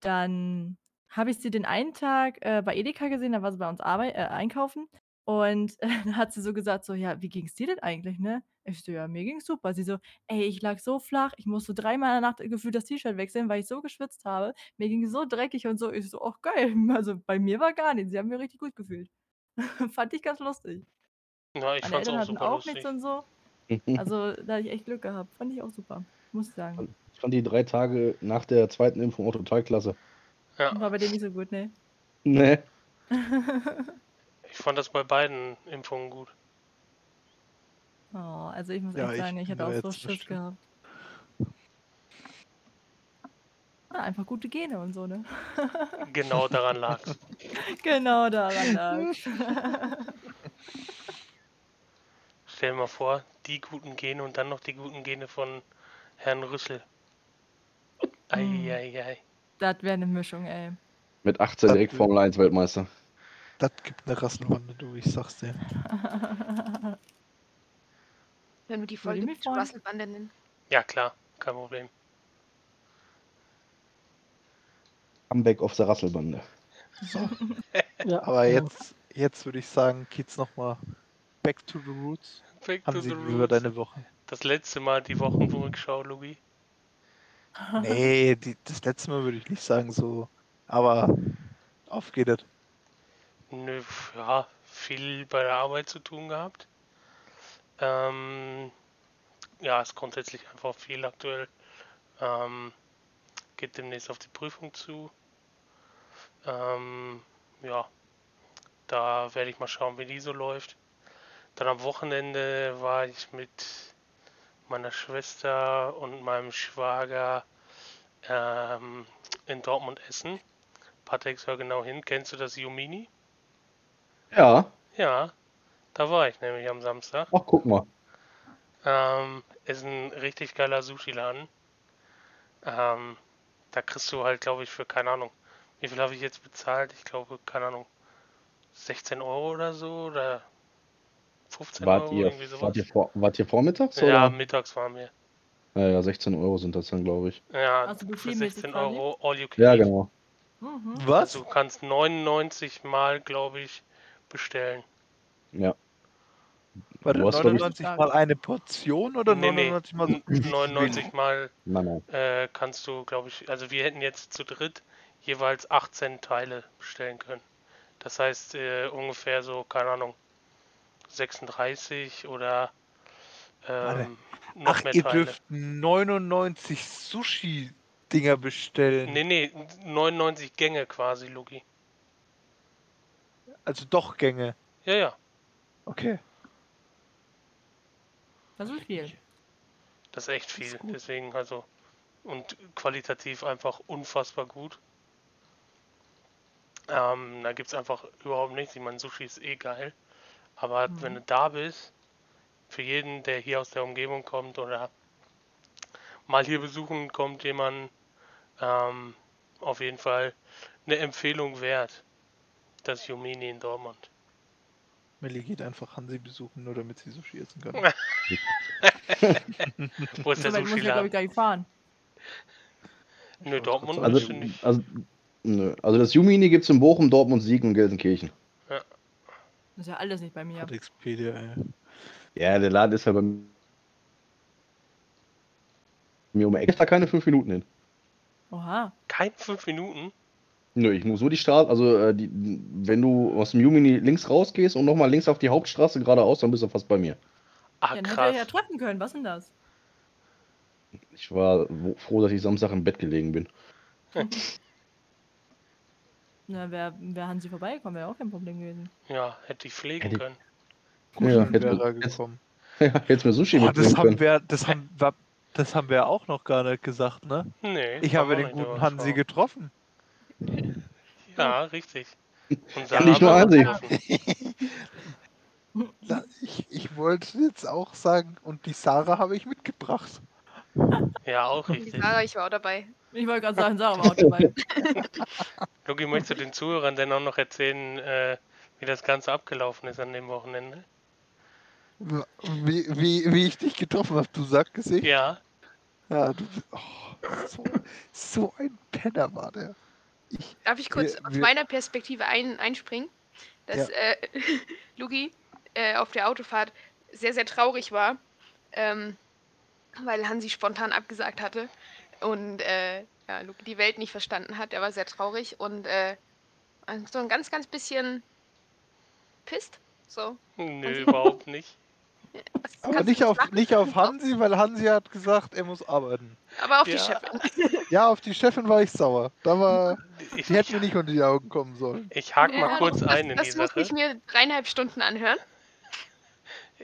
dann habe ich sie den einen Tag äh, bei Edeka gesehen, da war sie bei uns arbeit äh, einkaufen. Und äh, dann hat sie so gesagt, so, ja, wie ging's dir denn eigentlich, ne? Ich so, ja, mir ging's super. Sie so, ey, ich lag so flach, ich musste dreimal in der Nacht gefühlt das T-Shirt wechseln, weil ich so geschwitzt habe. Mir ging so dreckig und so. Ich so, ach geil. Also bei mir war gar nichts. Sie haben mir richtig gut gefühlt. Fand ich ganz lustig. Ja, ich Meine fand's Eltern auch hatten super auch lustig. nichts und so. Also da hatte ich echt Glück gehabt. Fand ich auch super. Muss ich sagen. Ich fand die drei Tage nach der zweiten Impfung auch total klasse. Ja, War bei dir nicht so gut, ne? Ne? ich fand das bei beiden Impfungen gut. Oh, also ich muss Ja, echt ich sagen, ich hatte da auch so Schiss bestimmt. gehabt. Ah, einfach gute Gene und so, ne? Genau daran lag's. genau daran lag. Stell dir mal vor, die guten Gene und dann noch die guten Gene von Herrn Rüssel. Eieiei. das wäre eine Mischung, ey. Mit 18 direkt Formel 1 Weltmeister. Das gibt eine Rasselwande, du, ich sag's dir. Wenn wir die Folge mit. Rasselbande nennen. Ja, klar, kein Problem. Comeback auf der Rasselbande. So. Ja, Aber jetzt, jetzt würde ich sagen, geht's nochmal back to the roots. Back to Hansi, the roots. deine Woche? Das letzte Mal die Wochenrückschau, Louis. Nee, die, das letzte Mal würde ich nicht sagen so. Aber auf geht es. Nö, ja, viel bei der Arbeit zu tun gehabt. Ähm, ja, ist grundsätzlich einfach viel aktuell. Ähm, geht demnächst auf die Prüfung zu. Ähm, ja, da werde ich mal schauen, wie die so läuft. Dann am Wochenende war ich mit meiner Schwester und meinem Schwager ähm, in Dortmund essen. Patrick, hör genau hin. Kennst du das Yumini? Ja. Ja, da war ich nämlich am Samstag. Ach, guck mal. Ähm, ist ein richtig geiler Sushi-Laden. Ähm, da kriegst du halt, glaube ich, für keine Ahnung. Wie viel habe ich jetzt bezahlt? Ich glaube, keine Ahnung, 16 Euro oder so oder 15 Wart Euro, ihr, irgendwie sowas. wart, ihr vor, wart ihr vormittags? ja, oder? mittags waren wir. Ja, ja, 16 Euro sind das dann, glaube ich. Ja, Also für buffetmäßig 16 quasi? Euro all you can Ja, eat. genau. Mhm. Was? Also du kannst 99 Mal, glaube ich, bestellen. Ja. Warte, Du hast, glaub ich- 99 mal eine Portion oder Nee, nee, 99 mal so? n- 99 Mal Nein, nein. äh, kannst du, glaube ich, also wir hätten jetzt zu dritt jeweils 18 Teile bestellen können. Das heißt äh, ungefähr so, keine Ahnung, 36 oder ähm, noch Ach, mehr ihr Teile. dürft 99 Sushi-Dinger bestellen. Nee, nee, 99 Gänge quasi, Lugi. Also doch Gänge. Ja, ja, Okay. Das ist viel. das ist echt ist viel. gut. Deswegen also und qualitativ einfach unfassbar gut. Ähm, da gibt es einfach überhaupt nichts. Ich meine, Sushi ist eh geil. Aber Mhm. wenn du da bist, für jeden, der hier aus der Umgebung kommt oder mal hier besuchen kommt, jemand ähm, auf jeden Fall eine Empfehlung wert. Das Yumini in Dortmund. Melli geht einfach Hansi besuchen, nur damit sie Sushi essen kann. Wo ist So der weit muss ich, glaube ich, Sushi-Laden? gar nicht fahren. Nö, Dortmund Also, ist nicht. also, nö. also das Jumini gibt es in Bochum, Dortmund, Siegen und Gelsenkirchen. Das ist ja alles nicht bei mir. Hat Expedia, ey. Ja, der Laden ist ja bei mir um da keine fünf Minuten hin. Oha. Kein fünf Minuten. Nö, ich muss nur die Straße, also äh, die, wenn du aus dem Jumini links rausgehst und nochmal links auf die Hauptstraße geradeaus, dann bist du fast bei mir. Ah, Ja, dann hätte ja krass. treffen können. Was denn das? Ich war froh, dass ich Samstag im Bett gelegen bin. Na, wäre wär Hansi vorbeigekommen, wäre auch kein Problem gewesen. Ja, hätte ich pflegen Hätte ich- können. Ja, Kuscheln hätte- wäre da jetzt- gekommen. Ja, hättest mir Sushi mitbringen das haben können. wir, das haben wir, das haben wir auch noch gar nicht gesagt, ne? Nee. Ich habe den guten Hansi gesprochen. getroffen. Ja, richtig. Und Ja, Sarah nicht nur Hansi. Ich, ich wollte jetzt auch sagen, und die Sarah habe ich mitgebracht. Ja, auch Die richtig. Sarah, ich war auch dabei. Ich wollte gerade sagen, Sarah war auch dabei. Lugi, möchtest du den Zuhörern denn auch noch erzählen, äh, wie das Ganze abgelaufen ist an dem Wochenende? Wie, wie, wie ich dich getroffen habe, du Sackgesicht. Ja, Ja, du, oh, so, so ein Penner war der. Ich, Darf ich kurz Wir- aus wir- meiner Perspektive ein, einspringen? Dass äh, Lugi äh, auf der Autofahrt sehr, sehr traurig war, ähm, weil Hansi spontan abgesagt hatte und äh, ja, Lugi die Welt nicht verstanden hat. Er war sehr traurig und äh, so ein ganz, ganz bisschen pisst. So. nö, überhaupt nicht. Das aber nicht auf, nicht auf Hansi, weil Hansi hat gesagt, er muss arbeiten. Aber auf die Ja. Chefin. Ja, auf die Chefin war ich sauer. Da war, Ich, die hätte mir nicht unter die Augen kommen sollen. ich hake mal Ja, kurz das, ein in das die musste ich Sache. mir dreieinhalb Stunden anhören.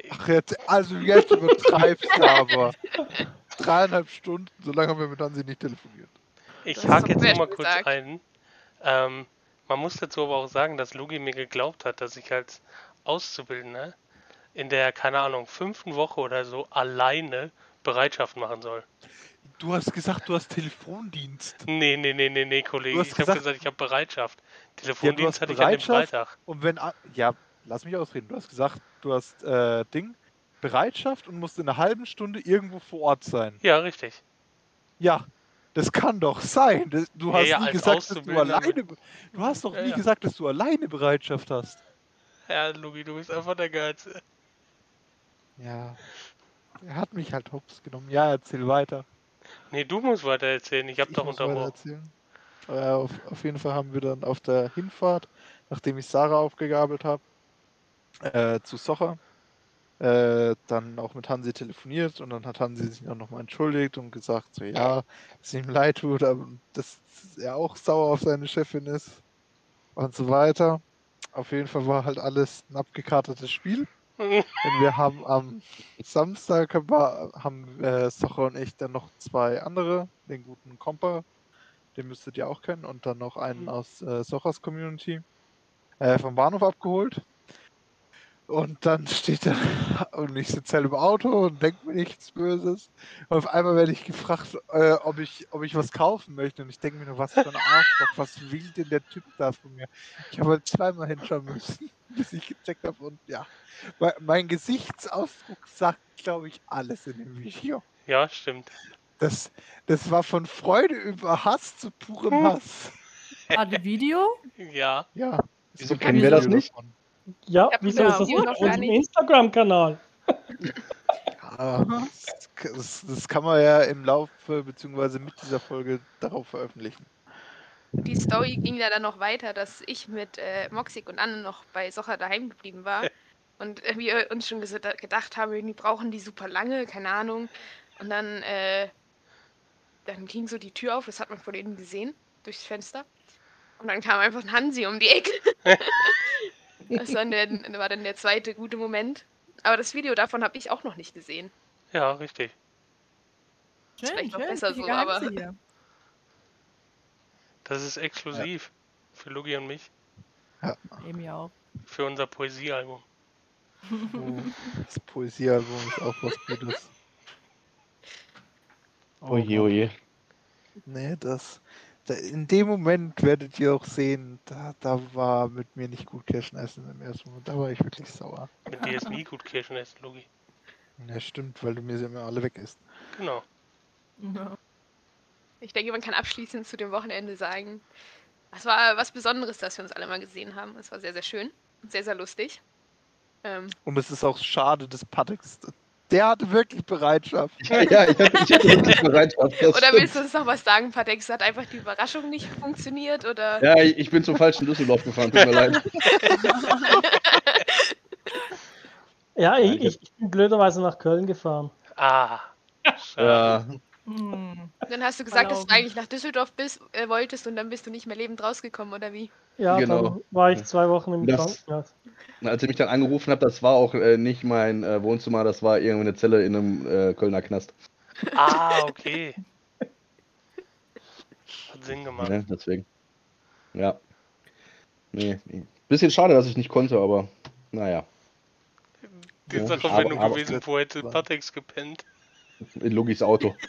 Ach, jetzt, also jetzt übertreibst du aber. Dreieinhalb Stunden, so lange haben wir mit Hansi nicht telefoniert. Ich hake jetzt sehr noch mal schön kurz gesagt. ein. Ähm, man muss dazu aber auch sagen, dass Lugi mir geglaubt hat, dass ich als Auszubildender in der, keine Ahnung, fünften Woche oder so alleine Bereitschaft machen soll. Du hast gesagt, du hast Telefondienst. Nee, nee, nee, nee, nee, Kollege. Ich habe gesagt- ich habe Bereitschaft. Telefondienst hast hatte ich an dem. Freitag. Und wenn, a- ja, lass mich ausreden. Du hast gesagt, du hast äh, Ding, Bereitschaft und musst in einer halben Stunde irgendwo vor Ort sein. Ja, richtig. Ja, das kann doch sein. Das, du Ja, hast ja, nie als gesagt, dass du alleine. Du hast doch Ja, nie ja. gesagt, dass du alleine Bereitschaft hast. Ja, Lugi, du bist einfach der Geilste. Ja. Er hat mich halt hops genommen. Ja, erzähl weiter. Nee, du musst weiter erzählen. Ich habe Ich doch unterbrochen. Äh, auf, auf jeden Fall haben wir dann auf der Hinfahrt, nachdem ich Sarah aufgegabelt habe, äh, zu Socher, äh, dann auch mit Hansi telefoniert und dann hat Hansi sich auch nochmal entschuldigt und gesagt, so ja, dass ihm leid tut, dass er auch sauer auf seine Chefin ist und so weiter. Auf jeden Fall war halt alles ein abgekartetes Spiel. Und wir haben am Samstag haben, haben äh, Socher und ich dann noch zwei andere, den guten Kompa, den müsstet ihr auch kennen, und dann noch einen aus äh, Sochers Community äh, vom Bahnhof abgeholt. Und dann steht er und ich sitze halt im Auto und denke mir nichts Böses. Und auf einmal werde ich gefragt, äh, ob, ich, ob ich was kaufen möchte. Und ich denke mir nur, was für ein Arschloch, was will denn der Typ da von mir? Ich habe halt zweimal hinschauen müssen, bis ich gecheckt habe. Und ja, mein, mein Gesichtsausdruck sagt, glaube ich, alles in dem Video. Ja, stimmt. Das, das war von Freude über Hass zu purem Hass. War das Video? Ja. Ja. es Wieso kennen wir das nicht? davon. Ja, wieso ist das wir auf unserem nicht. Instagram-Kanal? Ja, das, das, das kann man ja im Laufe bzw. mit dieser Folge darauf veröffentlichen. Die Story ging ja dann noch weiter, dass ich mit äh, Moxik und Anne noch bei Socher daheim geblieben war. Und äh, wir uns schon gedacht haben, irgendwie brauchen die super lange, keine Ahnung. Und dann, äh, dann ging so die Tür auf, das hat man von innen gesehen, durchs Fenster. Und dann kam einfach ein Hansi um die Ecke. das war dann, der, war dann der zweite gute Moment. Aber das Video davon habe ich auch noch nicht gesehen. Ja, richtig. Schön, vielleicht noch schön. besser richtige so, aber- hier. Das ist exklusiv für Lugi und mich. Eben ja auch. Für unser Poesiealbum. Das Poesiealbum ist auch was Gutes. Oje, oje. Nee, das. In dem Moment werdet ihr auch sehen, da, da war mit mir nicht gut Kirschen essen im ersten Moment. Da war ich wirklich sauer. Mit dir ist nie gut Kirschen essen, Lugi. Ja, stimmt, weil du mir sie immer alle weg isst. Genau. Ja. Ich denke, man kann abschließend zu dem Wochenende sagen, es war was Besonderes, dass wir uns alle mal gesehen haben. Es war sehr, sehr schön und sehr, sehr lustig. Ähm, Und es ist auch schade, dass Patex. Der hatte wirklich Bereitschaft. Ja, ja, ich hatte, ich hatte wirklich Bereitschaft. oder stimmt. willst du uns noch was sagen, Patex? Hat einfach die Überraschung nicht funktioniert? Oder Ja, ich, ich bin zum falschen Düsseldorf gefahren, tut mir leid. Ja, ich, ich bin blöderweise nach Köln gefahren. Ah. Ja, Hm. dann hast du gesagt, dass du Verlaufen. eigentlich nach Düsseldorf bist, äh, wolltest und dann bist du nicht mehr lebend rausgekommen, oder wie? Ja, Genau. dann war ich zwei Wochen im Das- Krankenhaus. Als ihr mich dann angerufen habt, das war auch äh, nicht mein äh, Wohnzimmer, das war irgendwie eine Zelle in einem äh, Kölner Knast. Ah, okay. Hat Sinn gemacht. Ne? Deswegen. Ja. Nee, nee. Bisschen schade, dass ich nicht konnte, aber naja. Die Ja, Sache, aber- wenn du aber- gewesen wo hätte Patex gepennt. In Logis Auto.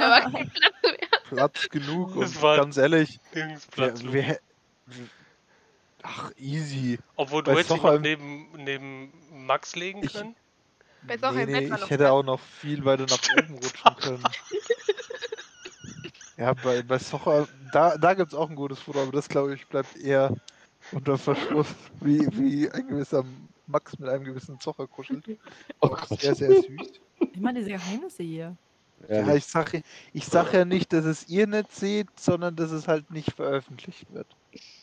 Aber kein Platz mehr. Platz genug Das und war- ganz ehrlich, wir, Platz. wir, hä- Ach, easy. Obwohl du hättest dich Socher noch neben, neben Max legen Ich- können. Nee, nee, ich hätte auch noch viel weiter nach oben rutschen können. Ja, bei, bei Socher, da, da gibt es auch ein gutes Foto, aber das glaube ich bleibt eher unter Verschluss, wie, wie ein gewisser Max mit einem gewissen Zocher kuschelt. Oh Gott. sehr, sehr süß. Immer diese Geheimnisse hier. Ja, ich sage ich sag ja nicht, dass es ihr nicht seht, sondern dass es halt nicht veröffentlicht wird.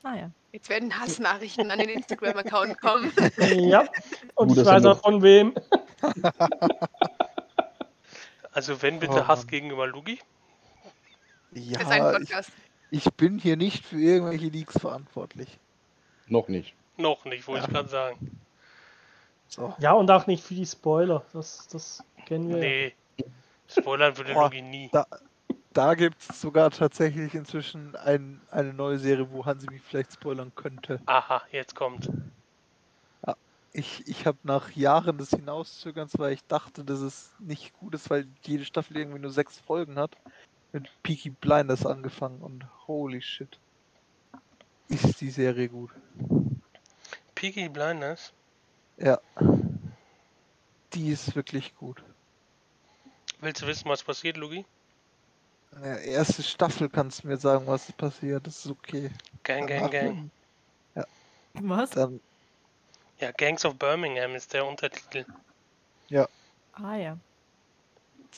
Naja. Jetzt werden Hassnachrichten an den Instagram-Account kommen. Ja, und Gut, ich weiß auch von wem. Also wenn bitte Oh, Hass gegenüber Lugi. Das ist ein Ja, ich, Podcast. ich bin hier nicht für irgendwelche Leaks verantwortlich. Noch nicht. Noch nicht, wollte ich Ja. gerade sagen. So. Ja, und auch nicht für die Spoiler. Das, das kennen wir. ja. Spoilern würde Lugi nie. da- Da gibt es sogar tatsächlich inzwischen ein, eine neue Serie, wo Hansi mich vielleicht spoilern könnte. Aha, jetzt kommt. Ich, ich habe nach Jahren des Hinauszögerns, weil ich dachte, dass es nicht gut ist, weil jede Staffel irgendwie nur sechs Folgen hat, mit Peaky Blinders angefangen und holy shit. Ist die Serie gut. Peaky Blinders. Ja. Die ist wirklich gut. Willst du wissen, was passiert, Lugi? Ja, erste Staffel kannst du mir sagen, was passiert. Das ist okay. Gang, gang, gang. Was? Dann, Ja, Gangs of Birmingham ist der Untertitel. Ah ja.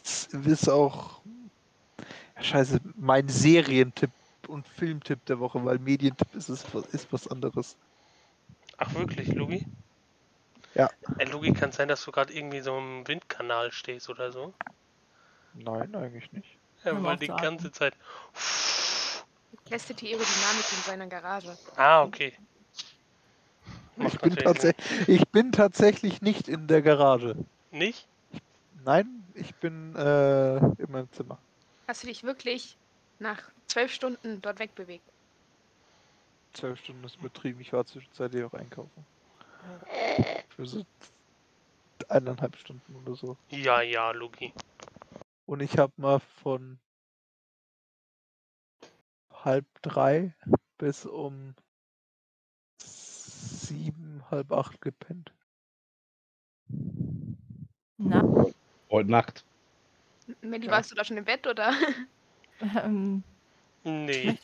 das ist auch. Ja, scheiße, mein Serientipp und Filmtipp der Woche, weil Medientipp ist, es, ist was anderes. Ach wirklich, Lugi? Ja. Äh, Lugi, kann sein, dass du gerade irgendwie so im Windkanal stehst oder so? Nein, eigentlich nicht. Ja, Hör mal weil auf die ganze Zeit. Testet die Aerodynamik in seiner Garage. Ah, okay. Ich bin, ich bin tatsächlich nicht in der Garage. Nicht? Nein, ich bin äh, in meinem Zimmer. Hast du dich wirklich nach zwölf Stunden dort wegbewegt? Zwölf Stunden ist betrieben. Ich war zwischenzeitlich auch einkaufen. Für so eineinhalb Stunden oder so. Ja, ja, Lugi. Und ich habe mal von halb drei bis um sieben, halb acht gepennt. Na, Heute Nacht. Melli, Ja. warst du da schon im Bett oder? ähm, Nee.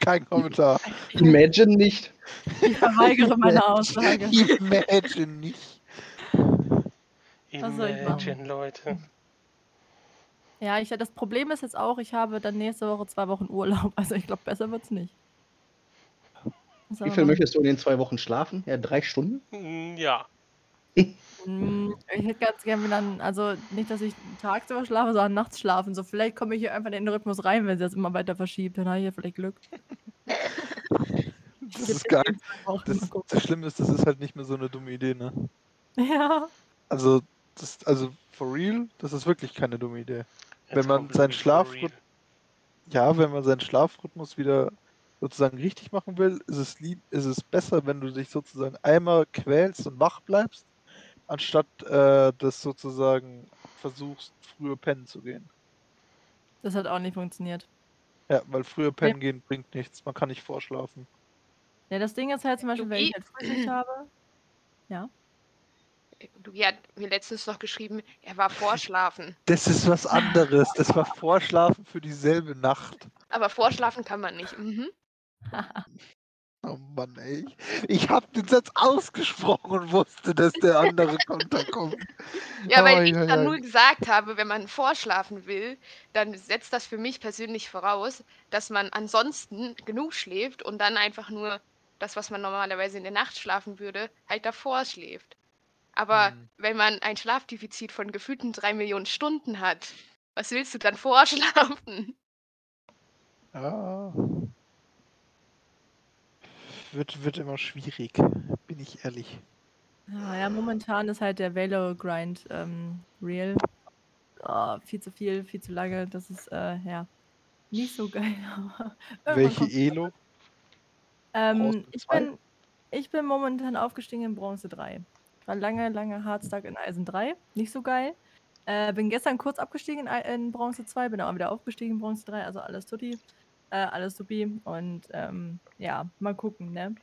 Kein Kommentar. Imagine nicht. ich verweigere meine Aussage. Imagine nicht. Was soll ich machen? Imagine, Leute. Ja, ich, das Problem ist jetzt auch, ich habe dann nächste Woche zwei Wochen Urlaub. Also ich glaube, besser wird's nicht. Was soll Wie viel möchtest du in den zwei Wochen schlafen? Ja, drei Stunden? Mm, Ja. Mm, Ich hätte ganz gerne dann, also nicht, dass ich tagsüber schlafe, sondern nachts schlafen. So, vielleicht komme ich hier einfach in den Rhythmus rein, wenn sie das immer weiter verschiebt. Dann habe ich ja vielleicht Glück. Das ist geil. Auch Das, gucken. das Schlimme ist, das ist halt nicht mehr so eine dumme Idee, ne? Ja. Also, das, also for real, das ist wirklich keine dumme Idee. Jetzt Wenn man seinen Lugi for Schlaf- real. Ja, wenn man seinen Schlafrhythmus wieder sozusagen richtig machen will, ist es lieb, ist es besser, wenn du dich sozusagen einmal quälst und wach bleibst, anstatt äh, das sozusagen versuchst, früher pennen zu gehen. Das hat auch nicht funktioniert. Ja, weil früher pennen gehen bringt nichts. Man kann nicht vorschlafen. Ja, das Ding ist halt zum Beispiel, wenn ich halt Frühschicht habe. Lugi hat mir letztens noch geschrieben, er war vorschlafen. Das ist was anderes. Das war Vorschlafen für dieselbe Nacht. Aber vorschlafen kann man nicht. Mhm. Oh Mann, ey. Ich habe den Satz ausgesprochen und wusste, dass der andere Konter kommt. Ja, weil Ai, ich dann ai. nur gesagt habe, wenn man vorschlafen will, dann setzt das für mich persönlich voraus, dass man ansonsten genug schläft und dann einfach nur das, was man normalerweise in der Nacht schlafen würde, halt davor schläft. Aber Hm. wenn man ein Schlafdefizit von gefühlten drei Millionen Stunden hat, was willst du dann vorschlafen? Ja. Wird, wird immer schwierig, bin ich ehrlich. Ja, ja, momentan ist halt der Velo-Grind ähm, real. Oh, viel zu viel, viel zu lange. Das ist, äh, ja, nicht so geil. Welche. Elo? Ähm, ich, bin, ich bin momentan aufgestiegen in Bronze 3. War lange, lange Hardstack in Eisen 3. Nicht so geil. Äh, bin gestern kurz abgestiegen in, in Bronze 2, bin auch wieder aufgestiegen in Bronze 3. Also alles tutti. Äh, alles supi. Und ähm, ja, mal gucken, ne?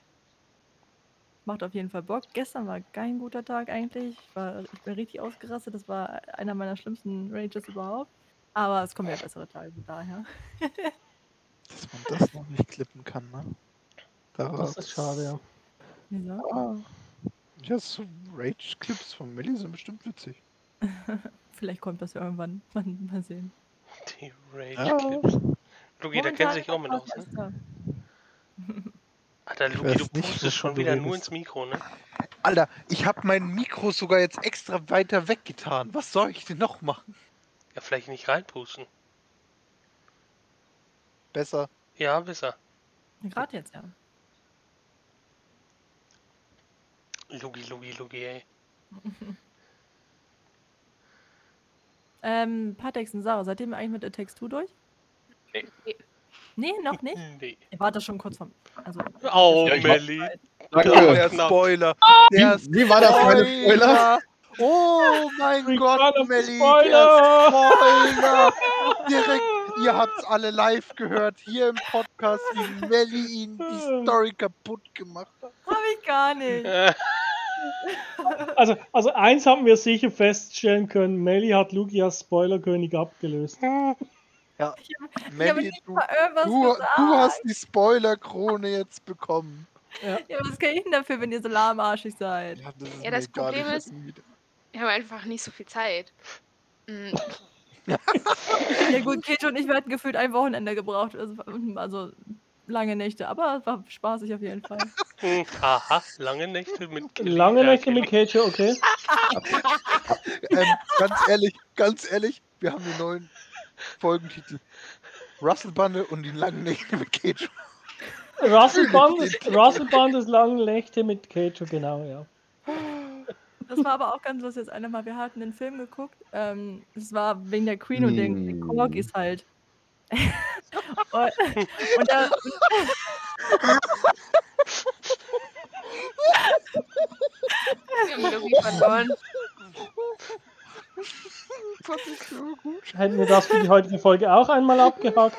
Macht auf jeden Fall Bock. Gestern war kein guter Tag eigentlich. Ich, war, ich bin richtig ausgerastet. Das war einer meiner schlimmsten Rages überhaupt. Aber es kommen ja bessere Tage, von daher. Dass man das noch nicht klippen kann, ne? Da, Das ist schade, ja. Wieso? Ah. Ja, so Rage-Clips von Millie sind bestimmt witzig. Vielleicht kommt das ja irgendwann. Mal, mal sehen. Die Rage Ja. Clips. Lugi, der kennt sich auch mit aus, ne? da. Alter, weiß du nicht, pustest schon wieder nur ins Mikro, ne? Alter, ich habe mein Mikro sogar jetzt extra weiter weggetan. Was soll ich denn noch machen? Ja, vielleicht nicht reinpusten. Besser. Ja, besser. Gerade jetzt, ja. Lugi, Lugi, Lugi, ey. Ähm, Patex und Sarah, seid ihr eigentlich mit It Takes Two durch? Nee. Nee, noch nicht? Nee. Ihr wart da schon kurz vom. Also, Oh, Ja, ich Melli. Danke. Der knapp. Spoiler. Wie, Der wie war das, meine Spoiler? Oh mein Freak Gott, Melli, Spoiler. der Spoiler. Direkt, ihr habt's alle live gehört, hier im Podcast, wie Melli ihn die Story kaputt gemacht hat. hab ich gar nicht. Also, also eins haben wir sicher feststellen können, Melly hat Lugias Spoilerkönig abgelöst. Ja, nicht du, du, du hast die Spoiler-Krone jetzt bekommen. Ja, was kann ich denn dafür, wenn ihr so lahmarschig seid? Ja, das, ist Ja, das egal, Problem ich ist- Wir haben einfach nicht so viel Zeit. Mm, Ja gut, Kate und ich, wir hatten gefühlt ein Wochenende gebraucht. Also, also lange Nächte, aber es war spaßig auf jeden Fall. Hm, Aha, lange Nächte mit Kelly. Lange Nächte mit Kelly. Cage, okay. Ähm, ganz ehrlich, ganz ehrlich, wir haben den neuen Folgentitel. Russell Bande und die langen Nächte mit Cage. Russell Band, Russell Band des langen Nächte mit Cage, genau, ja. Das war aber auch ganz lustig. Das eine Mal, wir hatten den Film geguckt. Ähm, es war wegen der Queen und den, Mm. Corgis halt. Und, und da, Wir haben Logi verloren. So gut. Hätten wir das für die heutige Folge auch einmal abgehakt.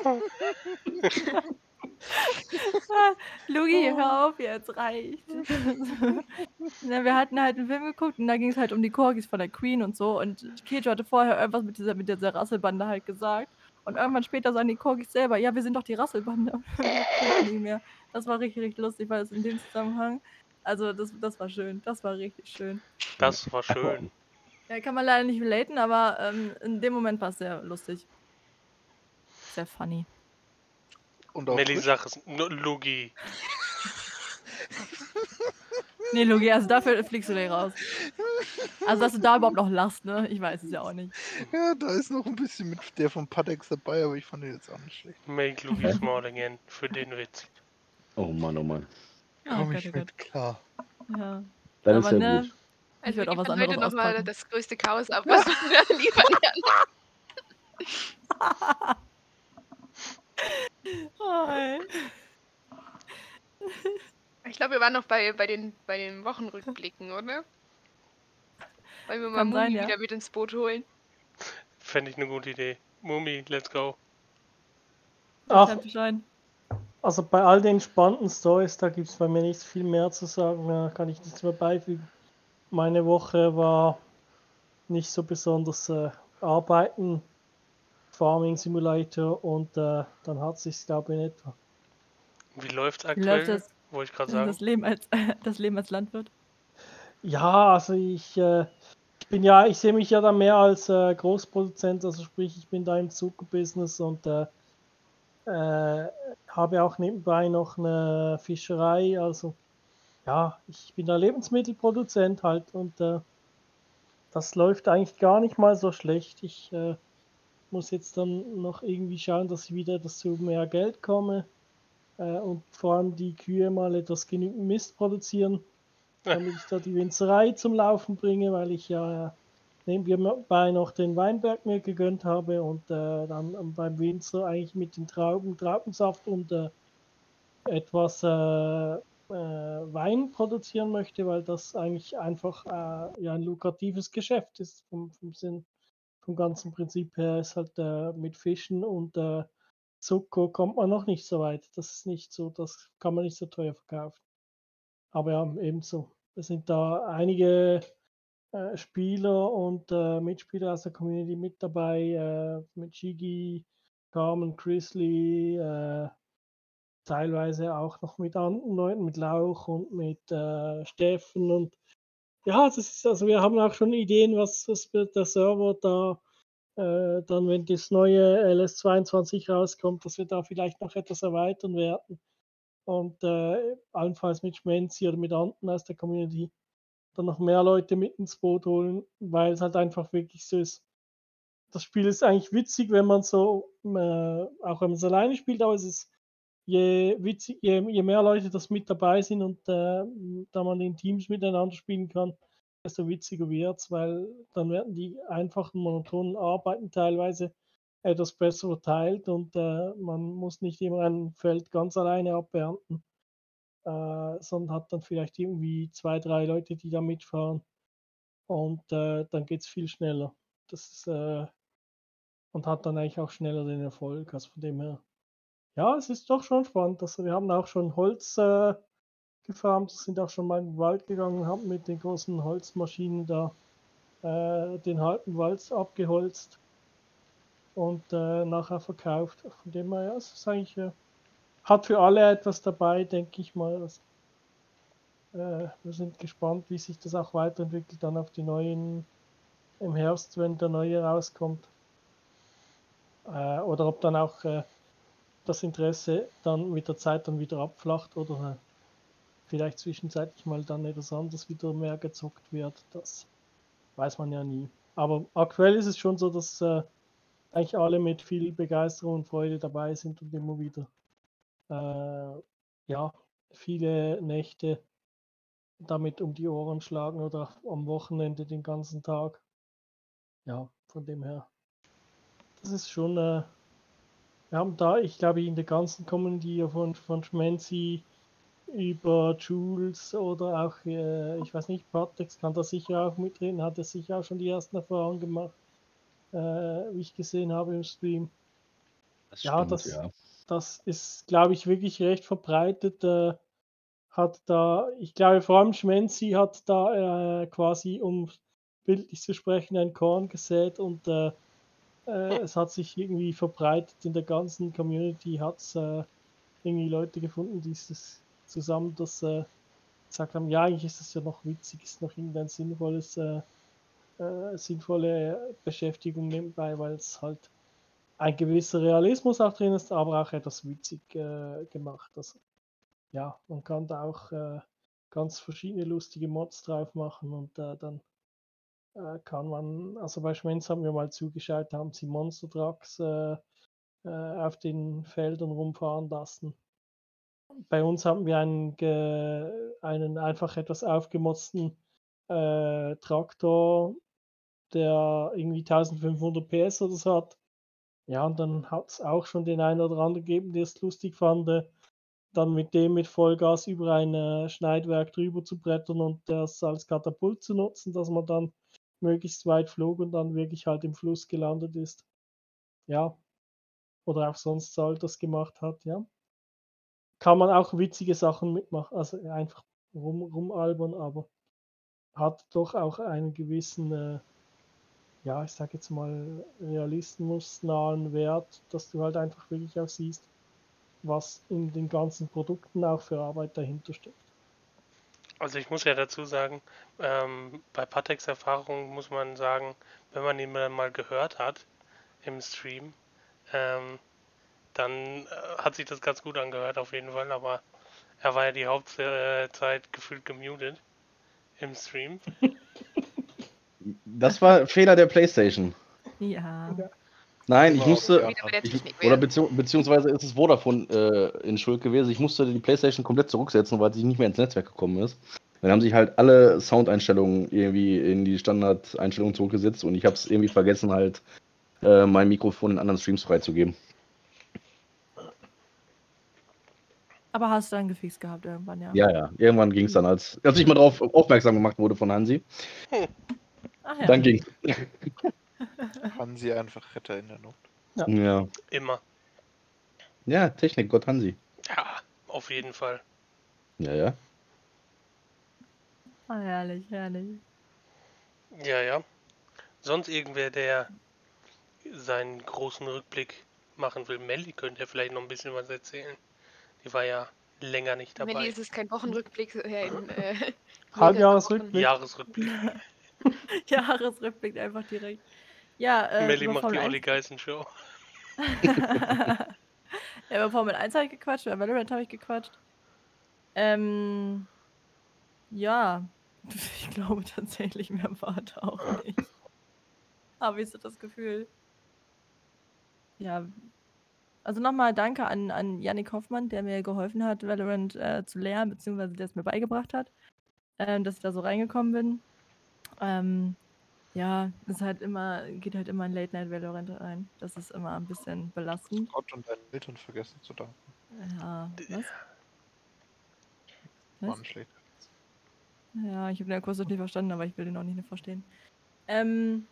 Lugi, hör auf jetzt, reicht. Na, wir hatten halt einen Film geguckt und da ging es halt um die Corgis von der Queen und so. Und Kejo hatte vorher irgendwas mit dieser, mit dieser Rasselbande halt gesagt. Und irgendwann später sagen die Corgis selber, ja, wir sind doch die Rasselbande. Und wir wussten nicht mehr. Das war richtig, richtig lustig, weil es in dem Zusammenhang. Also, das, das war schön. Das war richtig schön. Das war schön. Ja, kann man leider nicht relaten, aber ähm, in dem Moment war es sehr lustig. Sehr funny. Und auch Melly frisch. sag es. No, Lugi. Nee, Lugi, also dafür fliegst du gleich raus. Also, dass du da überhaupt noch lachst, ne? Ich weiß es ja auch nicht. Ja, da ist noch ein bisschen mit der von Patex dabei, aber ich fand den jetzt auch nicht schlecht. Make Lugi small again. Für den Witz. Oh Mann, oh Mann. Ah, Komm ich oh Gott. mit klar. Ja. Dann Aber ist ja ne, gut. Also werd wir auch was geben heute anderes nochmal das größte Chaos ab, was wir da liefern werden. Oh. Ich glaube, wir waren noch bei, bei, den, bei den Wochenrückblicken, oder? Wollen wir mal sein, Mumi ja. wieder mit ins Boot holen? Fände ich eine gute Idee. Mumi, let's go. Ach, also bei all den spannenden Stories, da gibt es bei mir nicht viel mehr zu sagen, da kann ich nichts mehr beifügen. Meine Woche war nicht so besonders äh, arbeiten, Farming Simulator und äh, dann hat sich glaube ich in etwa. Wie läuft's Wie aktuell? läuft das, Wollte ich gerade sagen. das, Leben als, das Leben als Landwirt? Ja, also ich, äh, ich bin ja, ich sehe mich ja da mehr als äh, Großproduzent, also sprich, ich bin da im Zuckerbusiness und äh, äh, habe auch nebenbei noch eine Fischerei, also ja, ich bin da Lebensmittelproduzent halt und äh, das läuft eigentlich gar nicht mal so schlecht. Ich äh, muss jetzt dann noch irgendwie schauen, dass ich wieder dazu mehr Geld komme und vor allem die Kühe mal etwas genügend Mist produzieren damit ich da die Winzerei zum Laufen bringe, weil ich ja nebenbei noch den Weinberg mir gegönnt habe und äh, dann beim Winzer eigentlich mit den Trauben Traubensaft und äh, etwas äh, äh, Wein produzieren möchte, weil das eigentlich einfach äh, ja ein lukratives Geschäft ist vom, vom Sinn, vom ganzen Prinzip her. Ist halt äh, mit Fischen und Zucker kommt man noch nicht so weit. Das ist nicht so, das kann man nicht so teuer verkaufen. Aber ja, ebenso. Es sind da einige äh, Spieler und äh, Mitspieler aus der Community mit dabei, äh, mit Shigi, Carmen, Chrisley, äh, teilweise auch noch mit anderen Leuten, mit Lauch und mit äh, Steffen und ja, das ist also wir haben auch schon Ideen, was, was der Server da äh, dann, wenn das neue LS22 rauskommt, dass wir da vielleicht noch etwas erweitern werden und äh, allenfalls mit Schmenzi oder mit anderen aus der Community dann noch mehr Leute mit ins Boot holen, weil es halt einfach wirklich so ist. Das Spiel ist eigentlich witzig, wenn man so, äh, auch wenn man es alleine spielt, aber es ist je, witzig, je, je mehr Leute das mit dabei sind und äh, da man in Teams miteinander spielen kann, desto witziger wird's, weil dann werden die einfachen, monotonen Arbeiten teilweise etwas besser verteilt und äh, man muss nicht immer ein Feld ganz alleine abernten, äh, sondern hat dann vielleicht irgendwie zwei, drei Leute, die da mitfahren und äh, dann geht es viel schneller. Das ist, äh, und hat dann eigentlich auch schneller den Erfolg. Also von dem her, ja, es ist doch schon spannend. Also wir haben auch schon Holz äh, gefarmt, sind auch schon mal in den Wald gegangen, haben mit den großen Holzmaschinen da äh, den halben Wald abgeholzt und äh, nachher verkauft. Von dem her, ja, es ist eigentlich, äh, hat für alle etwas dabei, denke ich mal. Also, wir sind gespannt, wie sich das auch weiterentwickelt dann auf die neuen im Herbst, wenn der neue rauskommt. Äh, oder ob dann auch äh, das Interesse dann mit der Zeit dann wieder abflacht oder vielleicht zwischenzeitlich mal dann etwas anderes wieder mehr gezockt wird, das weiß man ja nie. Aber aktuell ist es schon so, dass äh, eigentlich alle mit viel Begeisterung und Freude dabei sind und immer wieder äh, ja, viele Nächte damit um die Ohren schlagen oder am Wochenende den ganzen Tag. Ja, von dem her. Das ist schon, äh, wir haben da, ich glaube, in der ganzen Community von, von Schmenzi über Jules oder auch, äh, ich weiß nicht, Patex kann da sicher auch mitreden, hat er sicher auch schon die ersten Erfahrungen gemacht, äh, wie ich gesehen habe im Stream. Das Ja, stimmt, das- ja. Das ist, glaube ich, wirklich recht verbreitet. Äh, hat da, ich glaube, vor allem Schmenzi hat da äh, quasi, um bildlich zu sprechen, ein Korn gesät und äh, äh, es hat sich irgendwie verbreitet in der ganzen Community, hat es irgendwie Leute gefunden, die es zusammen das äh, gesagt haben, ja, eigentlich ist das ja noch witzig, ist noch irgendein sinnvolles, äh, äh, sinnvolle Beschäftigung nebenbei, weil es halt ein gewisser Realismus auch drin ist, aber auch etwas witzig äh, gemacht. Also, ja, man kann da auch äh, ganz verschiedene lustige Mods drauf machen und dann kann man, also bei Schmenz haben wir mal zugeschaut, haben sie Monster Trucks auf den Feldern rumfahren lassen. Bei uns haben wir einen, einen einfach etwas aufgemotzten äh, Traktor, der irgendwie 1500 PS oder so hat. Ja, und dann hat es auch schon den einen oder anderen gegeben, der es lustig fand, dann mit dem mit Vollgas über ein äh, Schneidwerk drüber zu brettern und das als Katapult zu nutzen, dass man dann möglichst weit flog und dann wirklich halt im Fluss gelandet ist. Ja. Oder auch sonst halt das gemacht hat, ja. Kann man auch witzige Sachen mitmachen, also einfach rum, rumalbern, aber hat doch auch einen gewissen äh, ja, ich sag jetzt mal, realismusnahen Wert, dass du halt einfach wirklich auch siehst, was in den ganzen Produkten auch für Arbeit dahinter steckt. Also ich muss ja dazu sagen, ähm, bei Patex Erfahrung muss man sagen, wenn man ihn mal gehört hat im Stream, ähm, dann äh, hat sich das ganz gut angehört auf jeden Fall, aber er war ja die Hauptzeit gefühlt gemutet im Stream. Das war Fehler der Playstation. Ja. Nein, ich Wow, musste, ich, oder werden. bezieh beziehungsweise ist es Vodafone äh, in Schuld gewesen. Ich musste die Playstation komplett zurücksetzen, weil sie nicht mehr ins Netzwerk gekommen ist. Dann haben sich halt alle Soundeinstellungen irgendwie in die Standardeinstellungen zurückgesetzt und ich habe es irgendwie vergessen, halt äh, mein Mikrofon in anderen Streams freizugeben. Aber hast du dann gefixt gehabt irgendwann, ja? Ja, ja. Irgendwann ging es dann, als, als ich mal darauf aufmerksam gemacht wurde von Hansi. Ach ja. Dann ging Hansi einfach Retter in der Not. Ja. Immer. Ja, Technik, Gott Hansi. Ja, auf jeden Fall. Ja, ja. Ah, herrlich, herrlich. Ja, ja. Sonst irgendwer, der seinen großen Rückblick machen will. Melly könnte ja vielleicht noch ein bisschen was erzählen. Die war ja länger nicht Melli, dabei. ist es kein Wochenrückblick, äh, äh, Halbjahresrückblick. Jahresrückblick. Jahresrückblick einfach direkt. Ja, äh, Melly macht die Olli Geißen Show. 1 ja, über Formel 1 habe ich gequatscht, über Valorant habe ich gequatscht. Ähm, ja, ich glaube tatsächlich, mehr war da auch nicht. Habe ich so das Gefühl. Ja, also nochmal danke an, an Yannick Hoffmann, der mir geholfen hat, Valorant äh, zu lernen, beziehungsweise der es mir beigebracht hat, ähm, dass ich da so reingekommen bin. Ähm, ja, ist halt immer, geht halt immer in Late Night Valorant rein. Das ist immer ein bisschen belastend. Gott und deinen Eltern vergessen zu danken. Ja, was? War ein schlechter. Ja, ich habe den Kurs noch nicht verstanden, aber ich will den auch nicht mehr verstehen. Ähm,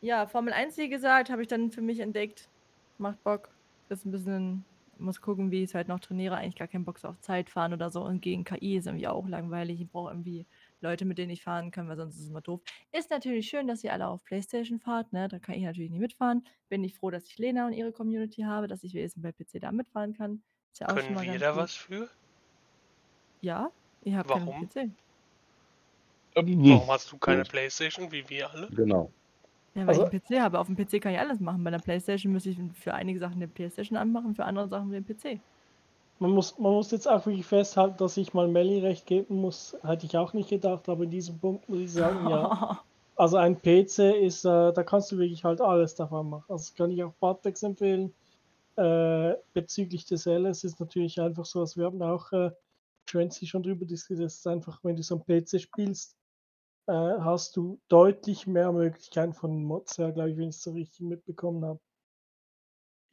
ja, Formel 1, wie gesagt, habe ich dann für mich entdeckt. Macht Bock. Ist ein bisschen, muss gucken, wie ich es halt noch trainiere. Eigentlich gar keinen Bock auf Zeit fahren oder so. Und gegen KI ist irgendwie auch langweilig. Ich brauche irgendwie Leute, mit denen ich fahren kann, weil sonst ist es immer doof. Ist natürlich schön, dass ihr alle auf Playstation fahrt, ne? Da kann ich natürlich nicht mitfahren. Bin ich froh, dass ich Lena und ihre Community habe, dass ich wenigstens bei PC da mitfahren kann. Ist ja auch schon Können mal wir da gut. was für? Ja, ihr habt Warum? keinen PC. Warum hast du keine Playstation, wie wir alle? Genau. Ja, weil Also- ich einen PC habe. Auf dem PC kann ich alles machen. Bei der Playstation müsste ich für einige Sachen den Playstation anmachen, für andere Sachen den PC. Man muss, man muss jetzt auch wirklich festhalten, dass ich mal Melly recht geben muss. Hätte ich auch nicht gedacht, aber in diesem Punkt muss ich sagen, ja. Also ein PC ist, äh, da kannst du wirklich halt alles davon machen. Also das kann ich auch Bartex empfehlen. Äh, bezüglich des LS ist natürlich einfach so, als wir haben auch äh, Schwänzi schon drüber diskutiert, es ist einfach, wenn du so am PC spielst, äh, hast du deutlich mehr Möglichkeiten von Mods her, glaube ich, wenn ich es so richtig mitbekommen habe.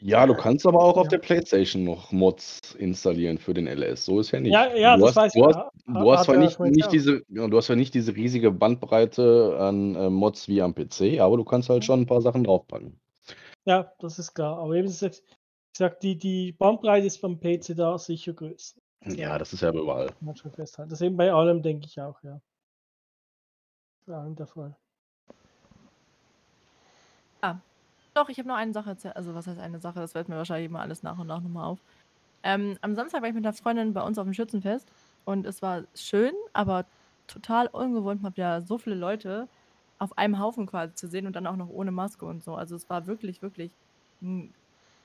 Ja, du kannst aber auch auf Ja. der PlayStation noch Mods installieren für den LS. So ist ja nicht. Ja, ja, du das hast, weiß du ich. hast, Ha- du hast zwar nicht, nicht diese, ja, du hast zwar nicht diese riesige Bandbreite an äh, Mods wie am PC, aber du kannst halt schon ein paar Sachen draufpacken. Ja, das ist klar. Aber eben, ich sag, die, die Bandbreite ist beim PC da sicher größer. Ja, das ist ja überall. Das ist eben bei allem, denke ich auch, ja. Allem der Fall. Doch, ich habe noch eine Sache. Also, was heißt eine Sache? Das fällt mir wahrscheinlich immer alles nach und nach nochmal auf. Ähm, am Samstag war ich mit einer Freundin bei uns auf dem Schützenfest und es war schön, aber total ungewohnt, mal wieder so viele Leute auf einem Haufen quasi zu sehen und dann auch noch ohne Maske und so. Also, es war wirklich, wirklich ein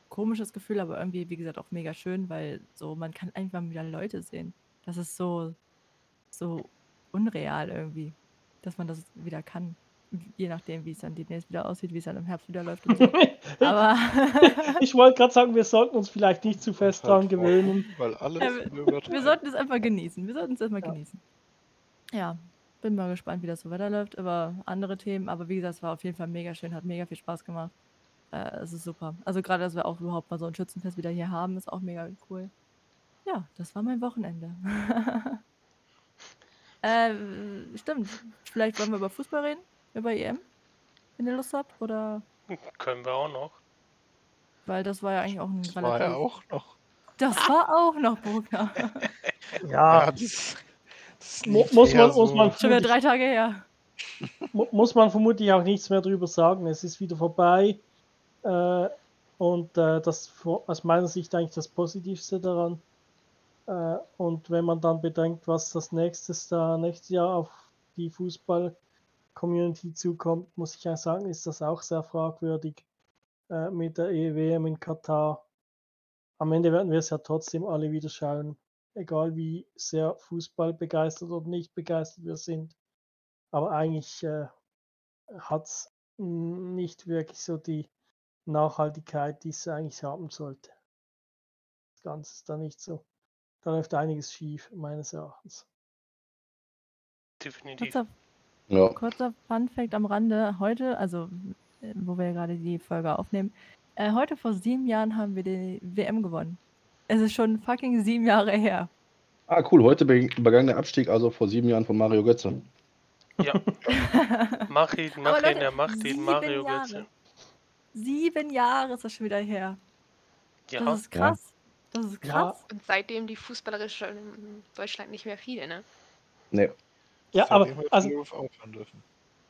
komisches Gefühl, aber irgendwie, wie gesagt, auch mega schön, weil so man kann einfach wieder Leute sehen. Das ist so, so unreal irgendwie, dass man das wieder kann. Je nachdem, wie es dann demnächst wieder aussieht, wie es dann im Herbst wieder läuft und so. Aber ich wollte gerade sagen, wir sollten uns vielleicht nicht zu fest dran Halt gewöhnen. Weil alles Ja, wir- sollten es einfach genießen. Wir sollten es erstmal Ja. genießen. Ja, bin mal gespannt, wie das so weiterläuft. Aber andere Themen. Aber wie gesagt, es war auf jeden Fall mega schön, hat mega viel Spaß gemacht. Äh, es ist super. Also gerade, dass wir auch überhaupt mal so ein Schützenfest wieder hier haben, ist auch mega cool. Ja, das war mein Wochenende. äh, stimmt. Vielleicht wollen wir über Fußball reden? Über EM? Wenn ihr Lust habt? Oder? Können wir auch noch. Weil das war ja eigentlich auch ein Das war ja relativ- auch noch. Das war auch noch, Bruckner. Ja, das, das muss man- muss man- Schon wieder drei Tage her. mu- muss man vermutlich auch nichts mehr drüber sagen. Es ist wieder vorbei. Äh, und äh, das aus meiner Sicht eigentlich das Positivste daran. Äh, und wenn man dann bedenkt, was das nächstes da nächstes Jahr auf die Fußball-Community zukommt, muss ich ja sagen, ist das auch sehr fragwürdig äh, mit der EWM in Katar. Am Ende werden wir es ja trotzdem alle wieder schauen, egal wie sehr Fußball begeistert oder nicht begeistert wir sind. Aber eigentlich äh, hat es nicht wirklich so die Nachhaltigkeit, die es eigentlich haben sollte. Das Ganze ist da nicht so. Da läuft einiges schief, meines Erachtens. Definitiv. Kurzer, Ja. kurzer Fun-Fact am Rande. Heute, also äh, wo wir gerade die Folge aufnehmen, äh, heute vor sieben Jahren haben wir die WM gewonnen. Es ist schon fucking sieben Jahre her. Ah, cool. Heute be begann der Abstieg, also vor sieben Jahren von Mario Götze. Ja, mach ihn, mach Aber ihn, Leute, er macht ihn, Mario Jahre. Götze. Sieben Jahre ist das schon wieder her. Ja, Das ist krass. Das ist Ja. krass. Und seitdem die fußballerische in Deutschland nicht mehr viele, ne? Nee. Ja, aber Seitdem wir also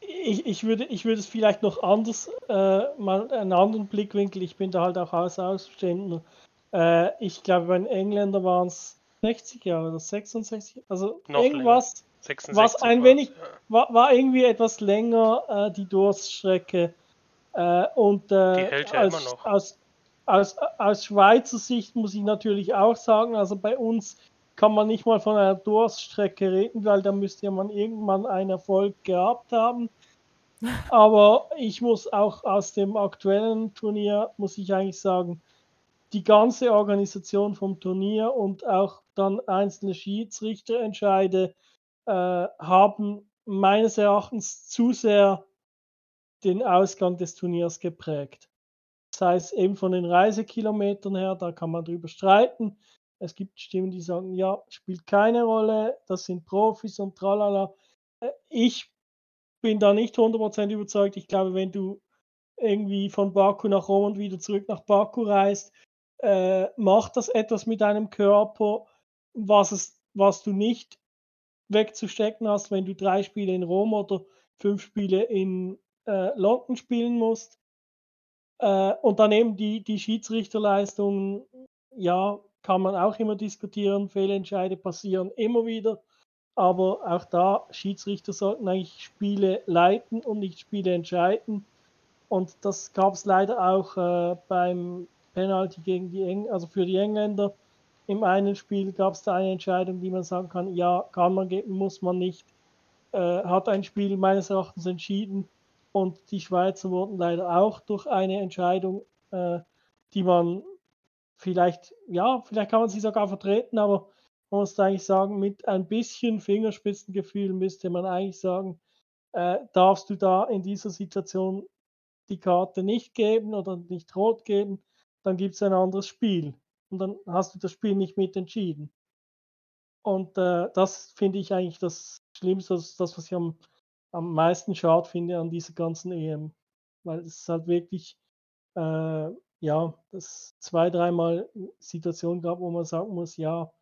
ich, ich, würde, ich würde es vielleicht noch anders, äh, mal einen anderen Blickwinkel, ich bin da halt auch als Ausstehender. Äh, ich glaube, bei den Engländern waren es 60 Jahre oder 66, also Noch irgendwas. 66 was ein wenig- ja. war, war irgendwie etwas länger äh, die Durststrecke. Äh, und äh, Die hält ja als, immer noch. Aus, aus, aus Schweizer Sicht muss ich natürlich auch sagen, also bei uns kann man nicht mal von einer Durststrecke reden, weil da müsste ja man irgendwann einen Erfolg gehabt haben. Aber ich muss auch aus dem aktuellen Turnier, muss ich eigentlich sagen, die ganze Organisation vom Turnier und auch dann einzelne Schiedsrichterentscheide äh, haben meines Erachtens zu sehr den Ausgang des Turniers geprägt. Das heißt, eben von den Reisekilometern her, da kann man drüber streiten. Es gibt Stimmen, die sagen, ja, spielt keine Rolle, das sind Profis und tralala. Äh, Ich bin da nicht 100% überzeugt. Ich glaube, wenn du irgendwie von Baku nach Rom und wieder zurück nach Baku reist, äh, macht das etwas mit deinem Körper, was, es, was du nicht wegzustecken hast, wenn du drei Spiele in Rom oder fünf Spiele in äh, London spielen musst. Äh, und daneben die, die Schiedsrichterleistungen, ja, kann man auch immer diskutieren. Fehlentscheide passieren immer wieder. Aber auch da, Schiedsrichter sollten eigentlich Spiele leiten und nicht Spiele entscheiden. Und das gab es leider auch äh, beim Penalty gegen die Eng also für die Engländer. Im einen Spiel gab es da eine Entscheidung, die man sagen kann, ja, kann man geben, muss man nicht. Äh, hat ein Spiel meines Erachtens entschieden und die Schweizer wurden leider auch durch eine Entscheidung, äh, die man vielleicht, ja, vielleicht kann man sie sogar vertreten, aber man muss eigentlich sagen, mit ein bisschen Fingerspitzengefühl müsste man eigentlich sagen, äh, darfst du da in dieser Situation die Karte nicht geben oder nicht rot geben, dann gibt es ein anderes Spiel. Und dann hast du das Spiel nicht mitentschieden. Und äh, das finde ich eigentlich das Schlimmste, das, das was ich am, am meisten schade finde an dieser ganzen EM. Weil es halt wirklich, äh, ja, das zwei, dreimal Situationen gab, wo man sagen muss, ja,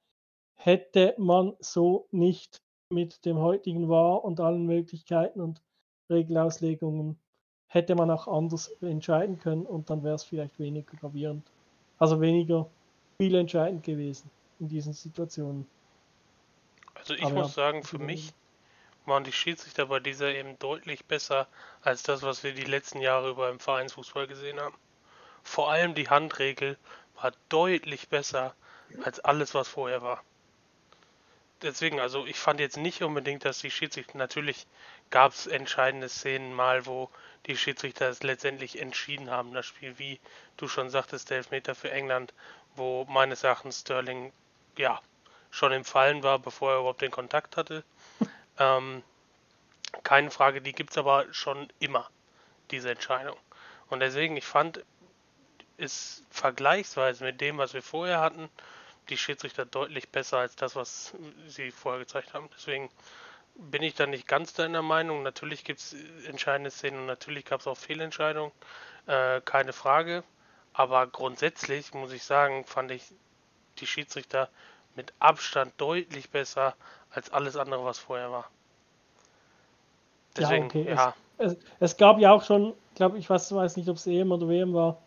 hätte man so nicht mit dem heutigen War und allen Möglichkeiten und Regelauslegungen hätte man auch anders entscheiden können und dann wäre es vielleicht weniger gravierend. Also weniger spielentscheidend gewesen in diesen Situationen. Also ich Aber muss ja, sagen, für mich waren die Schiedsrichter bei dieser eben deutlich besser als das, was wir die letzten Jahre über im Vereinsfußball gesehen haben. Vor allem die Handregel war deutlich besser als alles, was vorher war deswegen, also ich fand jetzt nicht unbedingt, dass die Schiedsrichter, natürlich gab es entscheidende Szenen mal, wo die Schiedsrichter es letztendlich entschieden haben, das Spiel, wie du schon sagtest, der Elfmeter für England, wo meines Erachtens Sterling, ja, schon im Fallen war, bevor er überhaupt den Kontakt hatte. Ähm, keine Frage, die gibt es aber schon immer, diese Entscheidung. Und deswegen, ich fand, ist vergleichsweise mit dem, was wir vorher hatten, die Schiedsrichter deutlich besser als das, was sie vorher gezeigt haben. Deswegen bin ich da nicht ganz deiner Meinung. Natürlich gibt es entscheidende Szenen und natürlich gab es auch Fehlentscheidungen, äh, keine Frage. Aber grundsätzlich muss ich sagen, fand ich die Schiedsrichter mit Abstand deutlich besser als alles andere, was vorher war. Deswegen, ja, okay. ja. Es, es, es, gab ja auch schon, glaube ich, weiß, weiß nicht, ob es EM oder WM war.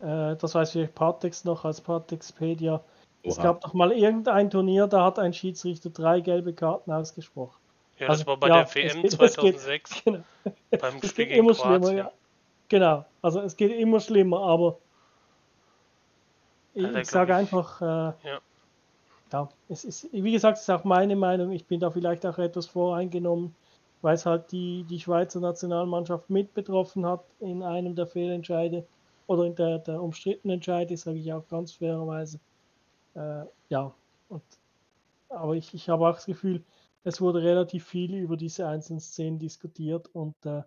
Äh, das weiß ich Partex noch als Partexpedia es gab doch mal irgendein Turnier, da hat ein Schiedsrichter drei gelbe Karten ausgesprochen. Ja, das also, war bei ja, der WM 2006 geht, genau. beim es Spiel geht immer schlimmer, ja. Genau, also es geht immer schlimmer, aber ich, ich sage einfach, äh, ja. Ja, es ist, wie gesagt, es ist auch meine Meinung, ich bin da vielleicht auch etwas voreingenommen, weil es halt die, die Schweizer Nationalmannschaft mit betroffen hat in einem der Fehlentscheide oder in der, der umstrittenen Entscheide, sage ich auch ganz fairerweise. Äh, ja, und, aber ich, ich habe auch das Gefühl, es wurde relativ viel über diese einzelnen Szenen diskutiert und äh,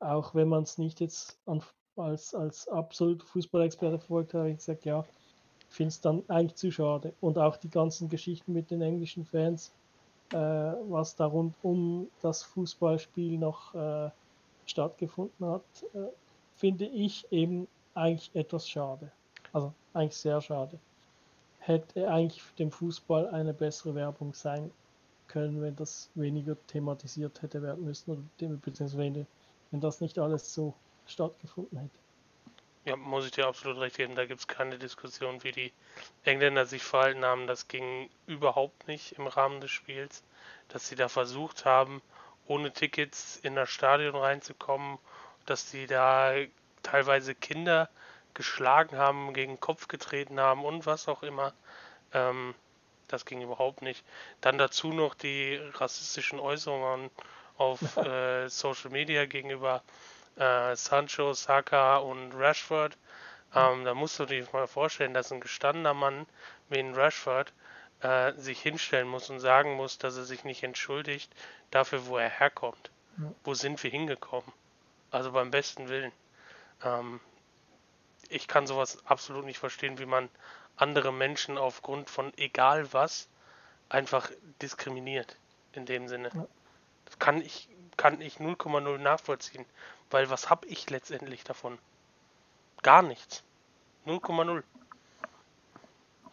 auch wenn man es nicht jetzt an, als, als absolut Fußballexperte verfolgt hat, habe ich gesagt, ja, finde es dann eigentlich zu schade. Und auch die ganzen Geschichten mit den englischen Fans, äh, was da rund um das Fußballspiel noch äh, stattgefunden hat, äh, finde ich eben eigentlich etwas schade. Also eigentlich sehr schade hätte eigentlich dem Fußball eine bessere Werbung sein können, wenn das weniger thematisiert hätte werden müssen oder beziehungsweise wenn das nicht alles so stattgefunden hätte. Ja, muss ich dir absolut recht geben. Da gibt es keine Diskussion, wie die Engländer sich verhalten haben. Das ging überhaupt nicht im Rahmen des Spiels. Dass sie da versucht haben, ohne Tickets in das Stadion reinzukommen, dass sie da teilweise Kinder geschlagen haben, gegen den Kopf getreten haben und was auch immer. Ähm, das ging überhaupt nicht. Dann dazu noch die rassistischen Äußerungen auf äh, Social Media gegenüber äh, Sancho, Saka und Rashford. Ähm, da musst du dir mal vorstellen, dass ein gestandener Mann wie ein Rashford äh, sich hinstellen muss und sagen muss, dass er sich nicht entschuldigt dafür, wo er herkommt. Ja. Wo sind wir hingekommen? Also beim besten Willen. Ähm, ich kann sowas absolut nicht verstehen, wie man andere Menschen aufgrund von egal was einfach diskriminiert. In dem Sinne. Ja. Das kann ich, kann ich 0,0 nachvollziehen. Weil was habe ich letztendlich davon? Gar nichts. 0,0.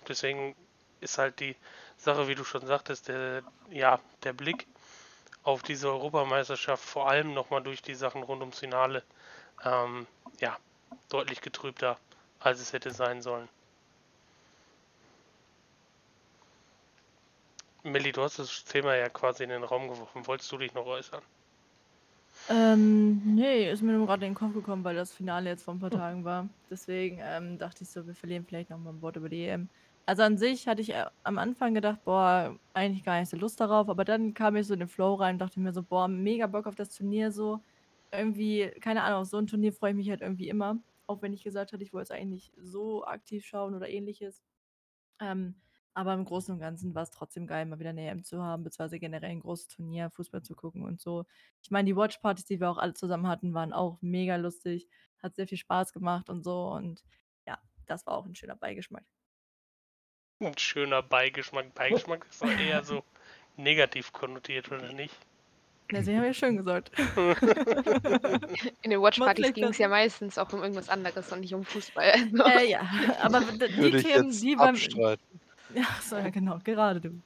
Deswegen ist halt die Sache, wie du schon sagtest, der, ja, der Blick auf diese Europameisterschaft, vor allem nochmal durch die Sachen rund ums Finale, ähm, ja, deutlich getrübter, als es hätte sein sollen. Melli, du hast das Thema ja quasi in den Raum geworfen. Wolltest du dich noch äußern? Ähm, nee, ist mir nur gerade in den Kopf gekommen, weil das Finale jetzt vor ein paar Tagen war. Deswegen ähm, dachte ich so, wir verlieren vielleicht noch mal ein Wort über die EM. Also an sich hatte ich äh, am Anfang gedacht, boah, eigentlich gar nicht so Lust darauf, aber dann kam ich so in den Flow rein und dachte mir so, boah, mega Bock auf das Turnier so. Irgendwie, keine Ahnung, auf so ein Turnier freue ich mich halt irgendwie immer. Auch wenn ich gesagt hatte, ich wollte es eigentlich nicht so aktiv schauen oder ähnliches. Ähm, aber im Großen und Ganzen war es trotzdem geil, mal wieder eine EM zu haben, beziehungsweise generell ein großes Turnier, Fußball zu gucken und so. Ich meine, die Watchpartys, die wir auch alle zusammen hatten, waren auch mega lustig. Hat sehr viel Spaß gemacht und so. Und ja, das war auch ein schöner Beigeschmack. Ein schöner Beigeschmack. Beigeschmack ist doch eher so negativ konnotiert, oder nicht? Ja, sie haben ja schön gesagt. In den Watchpartys ging es ja meistens auch um irgendwas anderes und nicht um Fußball. Also. Äh, ja, aber die Würde Themen, die beim. abstreiten. Ja, so, ja, genau, gerade du.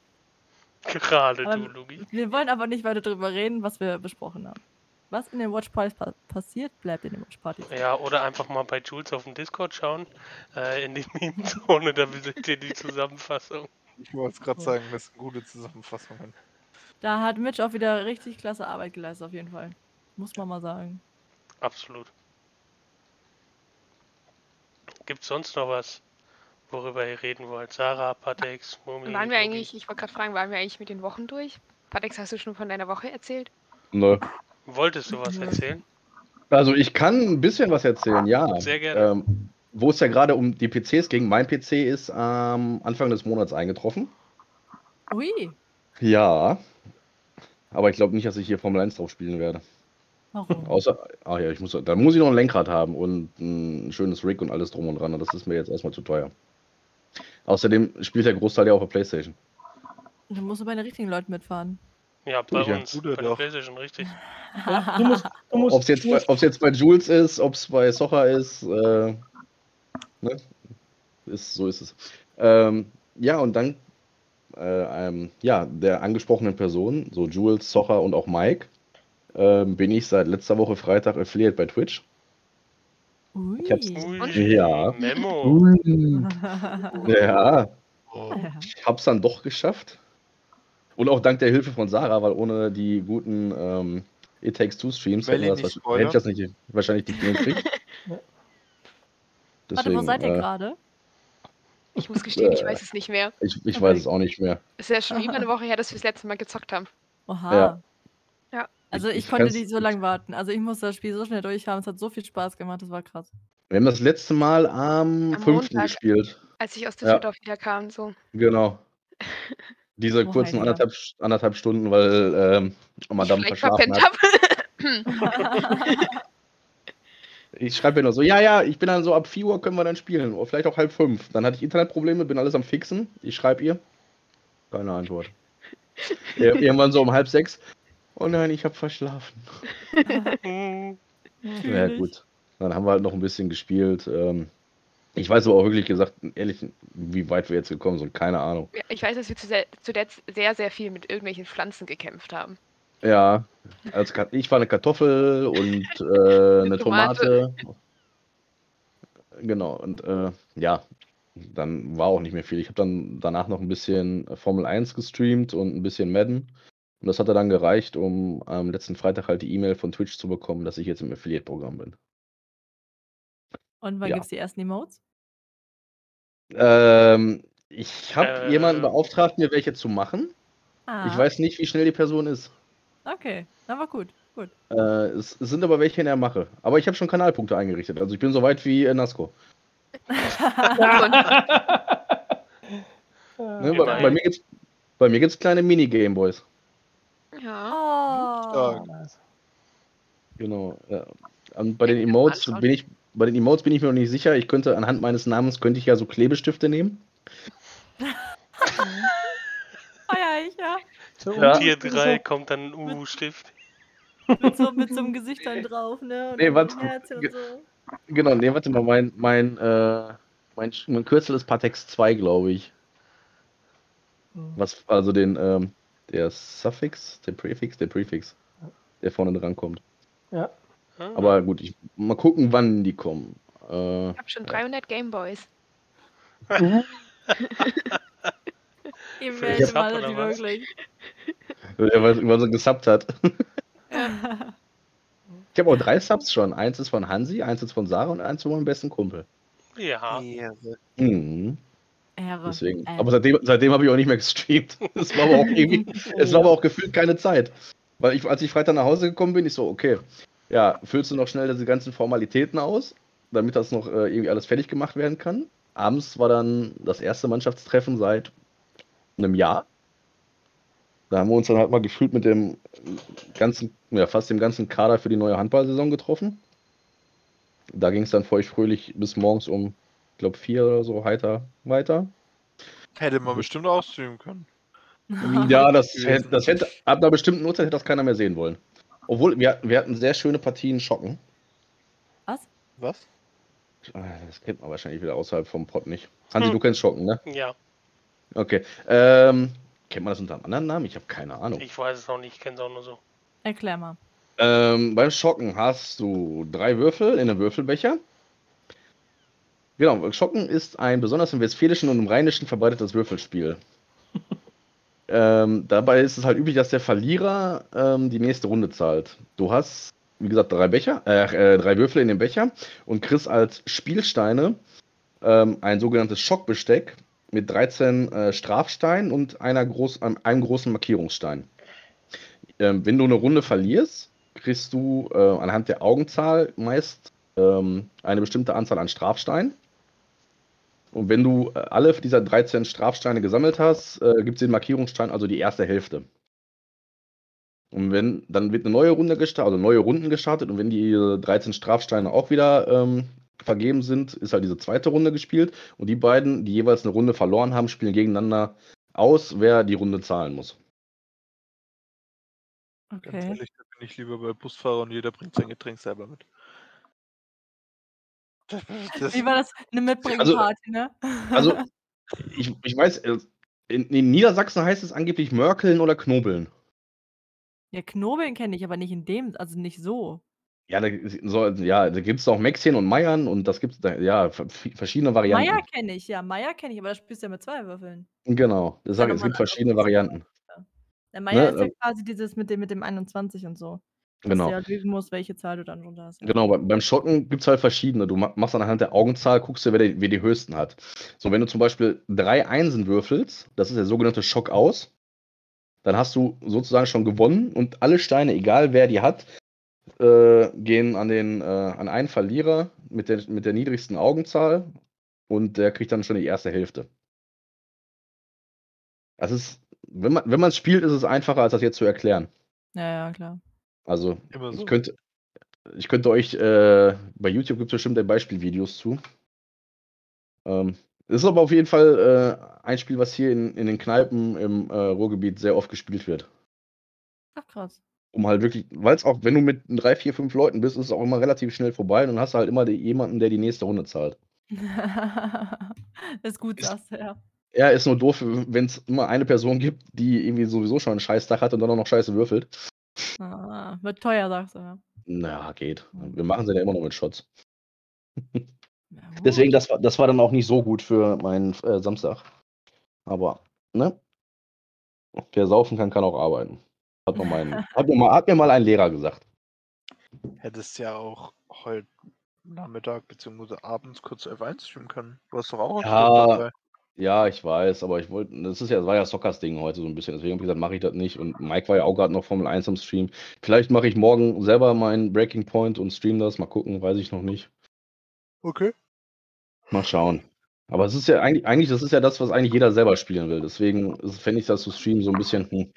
Gerade Aber du, Lugi. Wir wollen aber nicht weiter darüber reden, was wir besprochen haben. Was in den Watchpartys pa passiert, bleibt in den Watchpartys. Ja, oder einfach mal bei Jules auf dem Discord schauen. Äh, in die Meme-Zone, da seht ihr die Zusammenfassung. Ich wollte es gerade sagen, das sind gute Zusammenfassungen. Da hat Mitch auch wieder richtig klasse Arbeit geleistet, auf jeden Fall. Muss man mal sagen. Absolut. Gibt's sonst noch was, worüber ihr reden wollt? Sarah, Patex, Mumi? Waren wir eigentlich, ich wollte gerade fragen, waren wir eigentlich mit den Wochen durch? Patex, hast du schon von deiner Woche erzählt? Nö. Wolltest du was erzählen? Also ich kann ein bisschen was erzählen, ja. Sehr gerne. Ähm, wo es ja gerade um die PCs ging. Mein PC ist am Anfang des Monats eingetroffen. Ui, Ja. Aber ich glaube nicht, dass ich hier Formel 1 drauf spielen werde. warum? Außer, ach ja, ich muss, da muss ich noch ein Lenkrad haben und ein schönes Rig und alles drum und dran. Und das ist mir jetzt erstmal zu teuer. Außerdem spielt der Großteil ja auf der Playstation. Du musst bei den richtigen Leuten mitfahren. Ja, bei ich ja. uns, Tut bei er der. Playstation, richtig. Ja, du musst, du musst, Ob es jetzt, jetzt bei Jules ist, ob es bei Socher ist, äh, ne? ist, so ist es. Ähm, ja, und dann, äh, ähm, ja, der angesprochenen Person, so Jules, Socher und auch Mike, ähm, bin ich seit letzter Woche Freitag Affiliate bei Twitch. Ui. Ich hab's- Ui, Ja. Memo. Ja, Oh. ich hab's dann doch geschafft. Und auch dank der Hilfe von Sarah, weil ohne die guten ähm, It Takes Two Streams ich das nicht wahrscheinlich, hätte ich das nicht, wahrscheinlich nicht hingekriegt. Warte, wo seid ihr äh, gerade? Ich muss gestehen, ich Äh. weiß es nicht mehr. Ich, ich Okay. weiß es auch nicht mehr. Es ist ja schon über eine Woche her, dass wir das letzte Mal gezockt haben. Oha. Ja. Ja. Also ich, Ich- konnte nicht so lange warten. Also ich musste das Spiel so schnell durchhaben. Es hat so viel Spaß gemacht, das war krass. Wir haben das letzte Mal am, Am 5. Montag. gespielt. Als ich aus Ja. Düsseldorf wieder kam, so. Genau. Diese Oh, kurzen anderthalb, anderthalb Stunden, weil ähm, Madame ich verschlafen hat. Ich schreibe ihr nur so, ja, ja, ich bin dann so ab 4 Uhr können wir dann spielen. Oder vielleicht auch halb fünf. Dann hatte ich Internetprobleme, bin alles am Fixen. Ich schreibe ihr. Keine Antwort. Ir irgendwann so um halb sechs. Oh nein, ich habe verschlafen. Hm, Ja, gut. Dann haben wir halt noch ein bisschen gespielt. Ähm, ich weiß aber auch wirklich gesagt, ehrlich, wie weit wir jetzt gekommen sind. Keine Ahnung. Ja, Ich weiß, dass wir zu- zuletzt sehr, sehr viel mit irgendwelchen Pflanzen gekämpft haben. Ja, als ich war eine Kartoffel und äh, eine Tomate. Tomate. Genau, und äh, ja, dann war auch nicht mehr viel. Ich habe dann danach noch ein bisschen Formel 1 gestreamt und ein bisschen Madden. Und das hatte dann gereicht, um am letzten Freitag halt die E-Mail von Twitch zu bekommen, dass ich jetzt im Affiliate-Programm bin. Und wann Ja. gibt's die ersten Emotes? Ähm, ich habe Äh. jemanden beauftragt, mir welche zu machen. Ah, Ich weiß nicht, wie schnell die Person ist. Okay, war gut, gut. Äh, es, es sind aber welche in der Mache. Aber ich habe schon Kanalpunkte eingerichtet. Also ich bin so weit wie äh, Nasco. Ne, bei, mir gibt's bei mir gibt's kleine Mini-Gameboys. Ja. Oh. Genau. Ja. Und bei den Emotes bin ich bei den Emotes bin ich mir noch nicht sicher. Ich könnte anhand meines Namens könnte ich ja so Klebestifte nehmen. Feier ich, ja. so Und Ja. Tier so- 3 kommt dann ein U-Stift. Mit so, mit so einem Gesicht dann drauf, ne? Und Nee, warte. so. Genau, nee, warte mal, mein mein äh, mein, mein Kürzel ist Patex 2, glaube ich. Hm. Was also den ähm, der Suffix, der Präfix, der Präfix, der vorne dran kommt. Ja. Ah, Aber gut, ich mal gucken, wann die kommen. Äh, Ich habe schon 300 Gameboys. Imagine Sub mal, die wirklich. der was, was er gesubbt hat. Ich habe auch drei Subs schon. Eins ist von Hansi, eins ist von Sarah und eins von meinem besten Kumpel. Ja. Mhm. Ehre. Deswegen. Äh. Aber seitdem, seitdem habe ich auch nicht mehr gestreamt. Es war aber auch irgendwie, es war aber auch gefühlt keine Zeit. Weil ich, als ich Freitag nach Hause gekommen bin, ich so, okay, ja, füllst du noch schnell diese ganzen Formalitäten aus, damit das noch äh, irgendwie alles fertig gemacht werden kann. Abends war dann das erste Mannschaftstreffen seit einem Jahr. Da haben wir uns dann halt mal gefühlt mit dem ganzen, ja, fast dem ganzen Kader für die neue Handballsaison getroffen. Da ging es dann feucht fröhlich bis morgens um, ich glaube, vier oder so heiter weiter. Hätte man bestimmt auch streamen können. Ja, das, hätte, das hätte, ab einer bestimmten Uhrzeit hätte das keiner mehr sehen wollen. Obwohl, wir, wir hatten sehr schöne Partien Schocken. Was? Ah, Das kennt man wahrscheinlich wieder außerhalb vom Pott nicht. Hansi, Hm. du kennst Schocken, ne? Ja, Okay. Ähm, kennt man das unter einem anderen Namen? Ich habe keine Ahnung. ich weiß es noch nicht, ich kenne es auch nur so. Erklär mal. Ähm, beim Schocken hast du drei Würfel in einem Würfelbecher. Genau, Schocken ist ein besonders im Westfälischen und im Rheinischen verbreitetes Würfelspiel. ähm, dabei ist es halt üblich, dass der Verlierer ähm, die nächste Runde zahlt. Du hast, wie gesagt, drei Becher, äh, äh, drei Würfel in dem Becher und kriegst als Spielsteine ähm, ein sogenanntes Schockbesteck mit 13 äh, Strafsteinen und einer groß, einem, einem großen Markierungsstein. Ähm, wenn du eine Runde verlierst, kriegst du äh, anhand der Augenzahl meist ähm, eine bestimmte Anzahl an Strafsteinen. Und wenn du äh, alle dieser 13 Strafsteine gesammelt hast, äh, gibt es den Markierungsstein, also die erste Hälfte. Und wenn, dann wird eine neue Runde gestartet, also neue Runden gestartet, und wenn die 13 Strafsteine auch wieder ähm, vergeben sind, ist halt diese zweite Runde gespielt. Und die beiden, die jeweils eine Runde verloren haben, spielen gegeneinander aus, wer die Runde zahlen muss. Ganz Okay. ehrlich, da bin ich lieber bei Busfahrer und jeder bringt sein Getränk selber mit. Das, Wie war das? Eine Mitbringparty, ne? Also, ich, ich weiß, äh, in, in Niedersachsen heißt es angeblich Mörkeln oder Knobeln. ja, Knobeln kenne ich, aber nicht in dem, also nicht so. Ja, da, so, ja, da gibt es auch Maxchen und Meiern und das gibt es, ja, ver- verschiedene Varianten. Meier kenne ich, ja, Meier kenne ich, aber das spielst du ja mit zwei Würfeln. Genau, das Ja, es gibt verschiedene. Varianten. Der Meier Ne, ist ja äh, quasi dieses mit dem, mit dem 21 und so. Dass Genau. du ja lügen musst, welche Zahl du dann runter hast. Ja. Genau, beim, Schocken gibt es halt verschiedene. Du ma- machst anhand der Augenzahl, guckst du, wer die, wer die höchsten hat. So, wenn du zum Beispiel drei Einsen würfelst, das ist der sogenannte Schock aus, dann hast du sozusagen schon gewonnen und alle Steine, egal wer die hat, äh, gehen an, den, äh, an einen Verlierer mit der, mit der niedrigsten Augenzahl und der kriegt dann schon die erste Hälfte. Das ist, wenn man wenn man es spielt, ist es einfacher, als das jetzt zu erklären. ja, ja, klar. Also, Immer so. ich könnte, ich könnte euch, äh, bei YouTube gibt es bestimmt Beispielvideos zu. Ähm, es ist aber auf jeden Fall äh, ein Spiel, was hier in, in den Kneipen im äh, Ruhrgebiet sehr oft gespielt wird. Ach krass. Um halt wirklich, weil es auch, wenn du mit drei, vier, fünf Leuten bist, ist es auch immer relativ schnell vorbei und dann hast du halt immer die, jemanden, der die nächste Runde zahlt. ist gut, Ist- sagst du, ja. Ja, ist nur doof, wenn es immer eine Person gibt, die irgendwie sowieso schon einen Scheißtag hat und dann auch noch Scheiße würfelt. Ah, wird teuer, sagst du, ja. Na, geht. Wir machen sie ja immer noch mit Shots. Deswegen, das war, das war dann auch nicht so gut für meinen äh, Samstag. Aber, ne? Wer saufen kann, kann auch arbeiten. Hat, mir mein, hat, mir mal, hat mir mal ein Lehrer gesagt. Hättest ja auch heute Nachmittag bzw. abends kurz F1 streamen können. Du hast doch auch Ja. Ja, ich weiß, aber ich wollte, das ist ja, das war ja Sockers Ding heute so ein bisschen. Deswegen habe ich gesagt, mache ich das nicht. Und Mike war ja auch gerade noch Formel 1 am Stream. Vielleicht mache ich morgen selber meinen Breaking Point und stream das. Mal gucken, weiß ich noch nicht. Okay. Mal schauen. Aber es ist ja eigentlich, eigentlich, das ist ja das, was eigentlich jeder selber spielen will. Deswegen fände ich das zu streamen so ein bisschen, hm,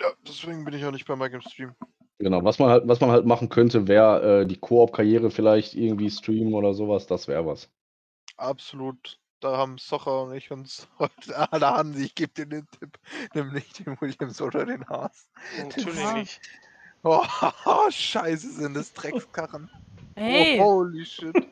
Ja, deswegen bin ich auch nicht bei Mike im Stream. Genau, was man halt, was man halt machen könnte, wäre äh, die Koop-Karriere vielleicht irgendwie streamen oder sowas, das wäre was. Absolut. Da haben Socher und ich uns heute. Da haben sie, ich gebe dir den Tipp. Nimm nicht den Williams oder den Haas. Natürlich Ja. nicht. Oh, scheiße, sind das Dreckskarren. Hey, Oh, holy shit.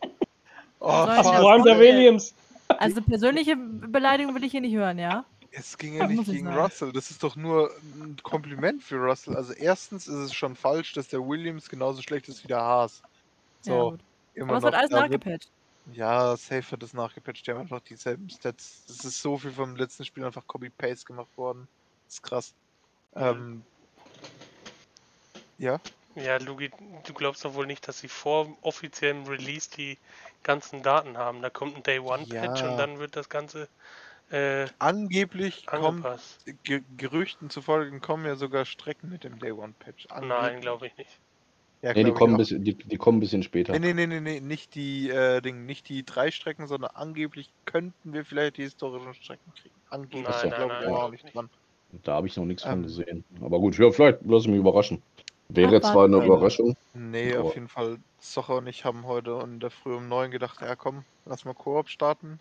Oh, allem der. Williams. also persönliche Beleidigung will ich hier nicht hören, ja? Es ging ja nicht gegen sagen. Russell. Das ist doch nur ein Kompliment für Russell. Also erstens ist es schon falsch, dass der Williams genauso schlecht ist wie der Haas. ja So, gut. immer Aber es wird noch. alles nachgepatcht. Ja, safe hat das nachgepatcht. Die haben einfach dieselben Stats. Das ist so viel vom letzten Spiel einfach Copy-Paste gemacht worden. Das ist krass. Ähm, ja, Ja, Lugi, du glaubst doch wohl nicht, dass sie vor dem offiziellen Release die ganzen Daten haben. Da kommt ein Day One Patch Ja. und dann wird das Ganze äh, Angeblich kommt, Gerüchten zufolge kommen ja sogar Strecken mit dem Day One Patch. Nein, glaube ich nicht. Ja, Nee, die kommen, bisschen, die, die kommen ein bisschen später. Nee, nee, nee, nee, nee, nicht die, äh, Ding, nicht die drei Strecken, sondern angeblich könnten wir vielleicht die historischen Strecken kriegen. Angeblich, Nein, da nein, nein, ich aber auch nicht ich dran. Da habe ich noch nichts von Ähm. gesehen. Aber gut, ja, vielleicht lasse ich mich überraschen. Wäre Abwarten. zwar eine Überraschung. Nee, Aber- auf jeden Fall. Socher und ich haben heute in der Früh um neun gedacht, ja komm, lass mal Koop starten.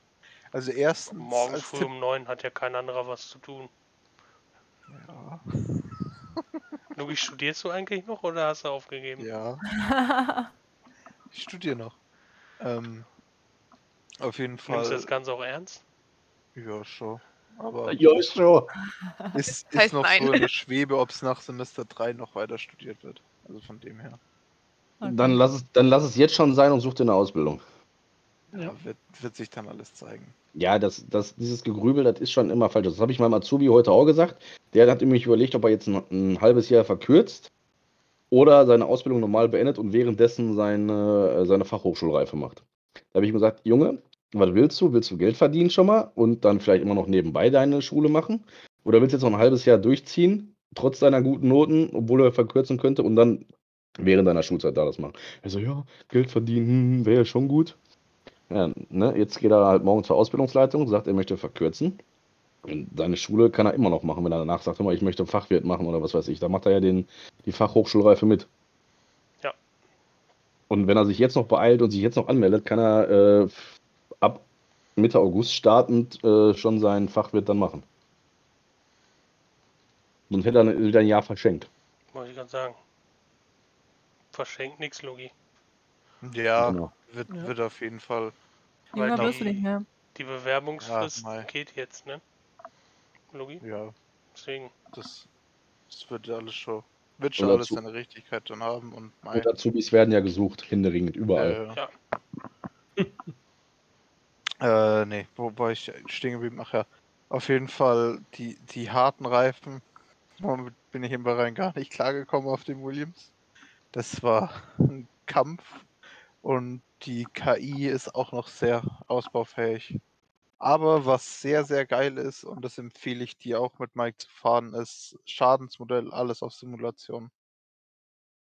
Also erstens Morgen früh Tipp, um neun hat ja kein anderer was zu tun. ja, Lugi, studierst du eigentlich noch oder hast du aufgegeben? ja, ich studiere noch. Ähm, auf jeden Nimmst du das Fall, Ganze auch ernst? ja schon. Aber Ja, ist so. ist, ist heißt noch nein. so in der Schwebe, ob es nach Semester 3 noch weiter studiert wird. Also von dem her. Dann lass, es, dann lass es jetzt schon sein und such dir eine Ausbildung. Ja, wird, wird sich dann alles zeigen. Ja, das, das, dieses Gegrübel, das ist schon immer falsch. Das habe ich meinem Azubi heute auch gesagt. Der hat nämlich überlegt, ob er jetzt ein, ein halbes Jahr verkürzt oder seine Ausbildung normal beendet und währenddessen seine, äh, seine Fachhochschulreife macht. Da habe ich ihm gesagt, Junge, was willst du? Willst du Geld verdienen schon mal und dann vielleicht immer noch nebenbei deine Schule machen? Oder willst du jetzt noch ein halbes Jahr durchziehen, trotz deiner guten Noten, obwohl er verkürzen könnte und dann während deiner Schulzeit da das machen? Er so, ja, Geld verdienen wäre ja schon gut. Ja, ne, jetzt geht er halt morgen zur Ausbildungsleitung, sagt, er möchte verkürzen. Und seine Schule kann er immer noch machen, wenn er danach sagt, mal, ich möchte Fachwirt machen oder was weiß ich. Da macht er ja den, die Fachhochschulreife mit. Ja. Und wenn er sich jetzt noch beeilt und sich jetzt noch anmeldet, kann er äh, ab Mitte August startend äh, schon seinen Fachwirt dann machen. Sonst hätte er wieder ein Jahr verschenkt. Wollte ich gerade sagen. Verschenkt nix, Lugi. Ja, Genau. wird, Ja. wird auf jeden Fall. Weil die- nicht mehr. Die Bewerbungsfrist Ja, geht jetzt, ne? Lugi? Ja, Deswegen. das, das wird alles schon. Wird schon alles seine Richtigkeit dann haben und mein, Und Azubis werden ja gesucht, händeringend, überall. äh, Ja. Äh, nee, wo war ich stehen geblieben? Ach ja, auf jeden Fall die, die harten Reifen. Damit bin ich im Bahrain gar nicht klargekommen auf dem Williams. Das war ein Kampf und die KI ist auch noch sehr ausbaufähig. Aber was sehr, sehr geil ist, und das empfehle ich dir auch mit Mike zu fahren, ist Schadensmodell, alles auf Simulation.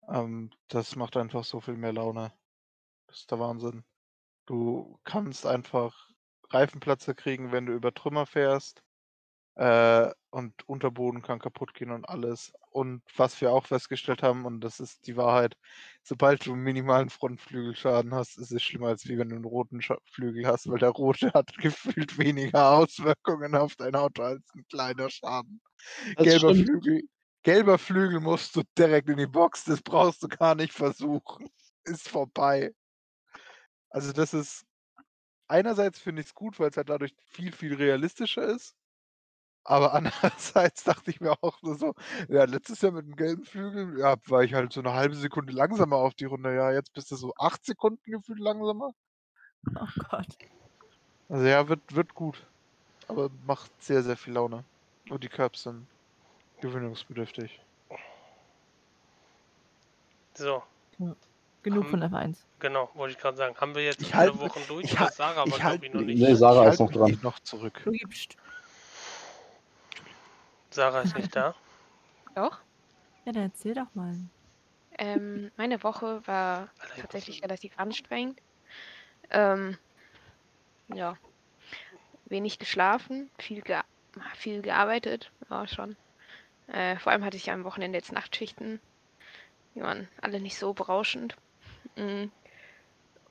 Ähm, das macht einfach so viel mehr Laune. Das ist der Wahnsinn. Du kannst einfach Reifenplatzer kriegen, wenn du über Trümmer fährst. Äh, und Unterboden kann kaputt gehen und alles. Und was wir auch festgestellt haben, und das ist die Wahrheit, sobald du einen minimalen Frontflügelschaden hast, ist es schlimmer, als wie wenn du einen roten Flügel hast, weil der rote hat gefühlt weniger Auswirkungen auf dein Auto als ein kleiner Schaden. Das Gelber stimmt. Flügel, gelber Flügel musst du direkt in die Box, das brauchst du gar nicht versuchen. Ist vorbei. Also das ist einerseits finde ich es gut, weil es halt dadurch viel, viel realistischer ist. Aber andererseits dachte ich mir auch nur so, ja, letztes Jahr mit dem gelben Flügel, ja, war ich halt so eine halbe Sekunde langsamer auf die Runde. Ja, jetzt bist du so acht Sekunden gefühlt langsamer. Oh Gott. Also ja, wird, wird gut. Aber macht sehr, sehr viel Laune. Und die Curbs sind gewöhnungsbedürftig. So, Genug Haben- von F1. genau, wollte ich gerade sagen. Haben wir jetzt Ich alle halte- Wochen durch? ich oder hal- Sarah ich war, halt- glaube ich, noch Nee, nicht. Sarah ich ist noch dran. mich noch zurück. Du gibst. Sarah ist nicht da. Doch. Ja, dann erzähl doch mal. Ähm, meine Woche war tatsächlich relativ anstrengend. Ähm, ja. Wenig geschlafen, viel, gea viel gearbeitet, ja schon. Äh, vor allem hatte ich am Wochenende jetzt Nachtschichten. Die waren alle nicht so berauschend. Mm.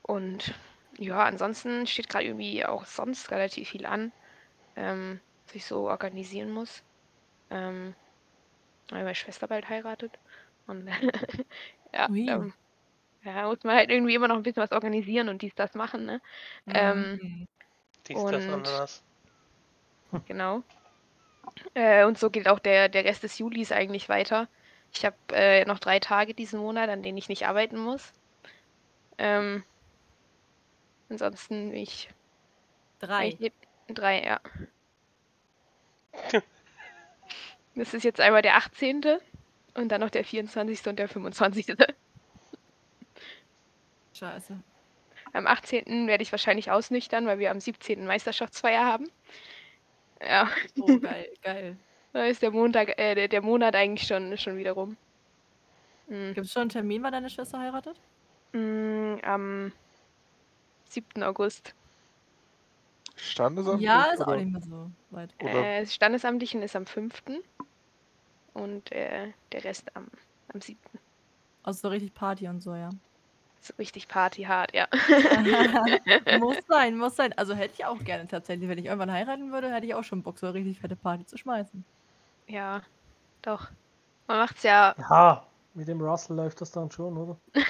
Und ja, ansonsten steht gerade irgendwie auch sonst relativ viel an, ähm, was ich so organisieren muss. Ähm, weil meine Schwester bald heiratet. Und ja, ähm, ja, muss man halt irgendwie immer noch ein bisschen was organisieren und dies, das machen, ne? Ähm. Dies, das, Und- Ananas. Genau. Äh, und so geht auch der, der Rest des Julis eigentlich weiter. Ich habe äh, noch drei Tage diesen Monat, an denen ich nicht arbeiten muss. Ähm, ansonsten bin ich Drei. leb- drei, ja. Das ist jetzt einmal der 18. Und dann noch der 24. und der 25. Scheiße. Am 18. werde ich wahrscheinlich ausnüchtern, weil wir am 17. Meisterschaftsfeier haben. Ja, Oh, geil, geil. da ist der Montag, äh, der, der Monat eigentlich schon, schon wieder rum. Mm, Gibt es schon einen Termin, wann deine Schwester heiratet? mm, am 7. August. Standesamt? Ja, ist auch oder? nicht mehr so weit. Äh, das Standesamtlichen ist am 5. Und äh, der Rest am, am 7. Also so richtig Party und so, ja. So richtig partyhart, ja. muss sein, muss sein. Also hätte ich auch gerne tatsächlich. Wenn ich irgendwann heiraten würde, hätte ich auch schon Bock, so eine richtig fette Party zu schmeißen. Ja, doch. Man macht's ja. Ja, mit dem Russell läuft das dann schon, oder?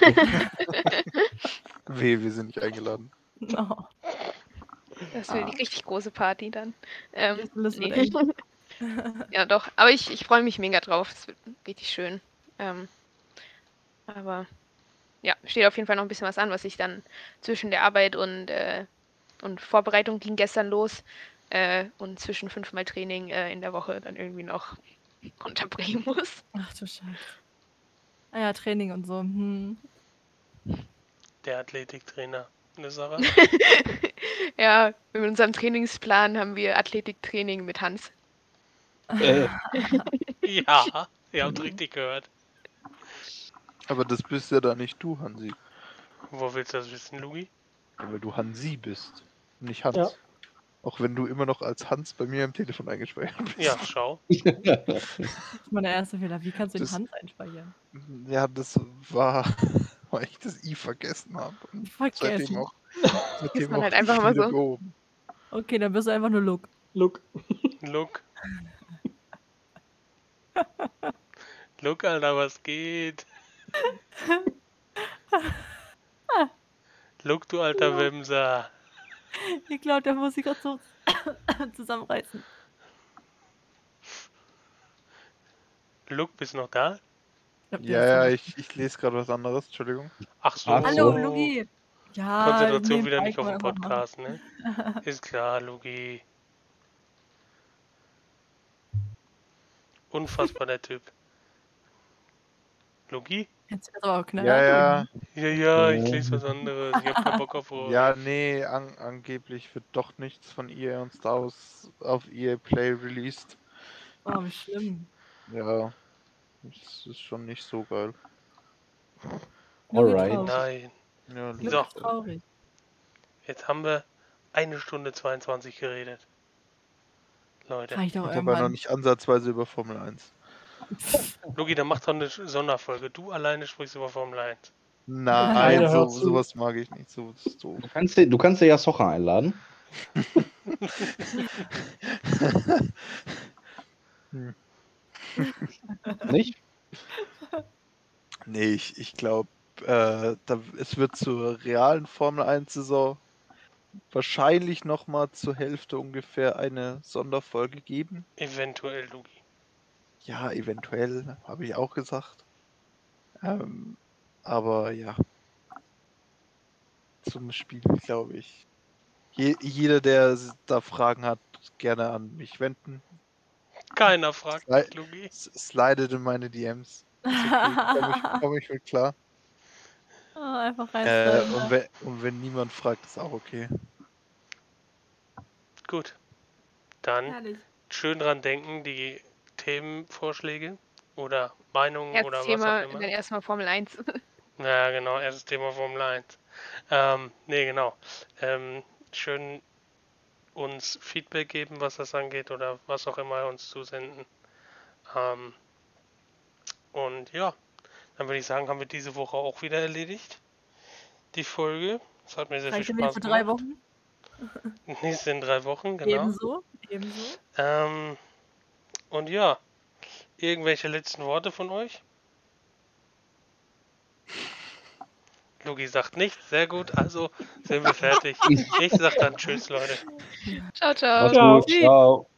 Weh, wir sind nicht eingeladen. Oh, Das wird die richtig große Party dann. Ähm, das nee. Ja, doch. Aber ich, ich freue mich mega drauf. Es wird richtig schön. Ähm, aber ja, steht auf jeden Fall noch ein bisschen was an, was ich dann zwischen der Arbeit und, äh, und Vorbereitung ging gestern los. Äh, und zwischen fünfmal Training äh, in der Woche dann irgendwie noch unterbringen muss. Ach du Scheiße. Ah ja, Training und so. Hm. Der Athletiktrainer. Eine Sache. ja, in unserem Trainingsplan haben wir Athletiktraining mit Hans. Äh, ja, ihr habt richtig gehört. Aber das bist ja da nicht du, Hansi. Wo willst du das wissen, Lugi? Weil du Hansi bist. Nicht Hans. Ja. Auch wenn du immer noch als Hans bei mir im Telefon eingespeichert bist. Ja, schau. Das ist meine erste Fehler. Wie kannst du den Das- Hans einspeichern? Ja, das war, weil ich das I vergessen habe. Vergessen. seitdem auch. Seitdem man auch halt einfach immer so. Okay, dann bist du einfach nur Look. Look. Look. Look, Alter, was geht? Look, du alter Wimser. Ich glaube, der muss sich gerade so zusammenreißen. Look, bist du noch da? Ja, ja, ich, ich lese gerade was anderes, Entschuldigung. Ach so. Ach Hallo. Lugi. Ja, Konzentration wieder nicht auf den Podcast, ne? Ist klar, Lugi. Unfassbar der Typ. Machen. Jetzt ist auch knallhart. Ja, ja. Ja, ja, ich lese was anderes. Ich hab keinen Bock auf euch. Ja, nee, an, angeblich wird doch nichts von EA und Star Wars auf EA Play released. Oh, wie schlimm. Ja, das ist schon nicht so geil. Alright. Nein. Ja, So. Jetzt haben wir eine Stunde 22 geredet. Leute. Reicht doch Ich habe ja noch nicht ansatzweise über Formel 1. Lugi, dann mach doch eine Sonderfolge. Du alleine sprichst über Formel 1. Nein, Keiner so, sowas mag ich nicht. So, doof. du, kannst dir, du kannst dir ja Socher einladen. Nicht? Nee, ich, ich glaube, äh, es wird zur realen Formel 1-Saison wahrscheinlich nochmal zur Hälfte ungefähr eine Sonderfolge geben. Eventuell, Lugi. Ja, eventuell, habe ich auch gesagt. Ähm, aber ja. Zum Spiel, glaube ich. Je, jeder, der da Fragen hat, gerne an mich wenden. Keiner fragt mich, Lugi. Slidet in meine DMs. Komme ich, komm ich mit klar. Oh, einfach Äh, rein. und, wenn, und wenn niemand fragt, ist auch okay. Gut. Dann Herrlich. schön dran denken, die Themenvorschläge oder Meinungen Erstes oder was Thema, auch immer. dann erstmal Formel 1. Ja, genau, erstes Thema Formel 1. Ähm, nee, genau. Ähm, schön uns Feedback geben, was das angeht oder was auch immer uns zusenden. Ähm, und ja, dann würde ich sagen, haben wir diese Woche auch wieder erledigt. Die Folge. Das hat mir sehr Reicht viel Spaß für drei gemacht. Wochen? Nächste in drei Wochen, genau. Ebenso. Ebenso. Ähm, und ja, irgendwelche letzten Worte von euch? Lugi sagt nichts, sehr gut, also sind wir fertig. Ich sag dann Tschüss, Leute. ciao, ciao. Ciao. gut. Ciao.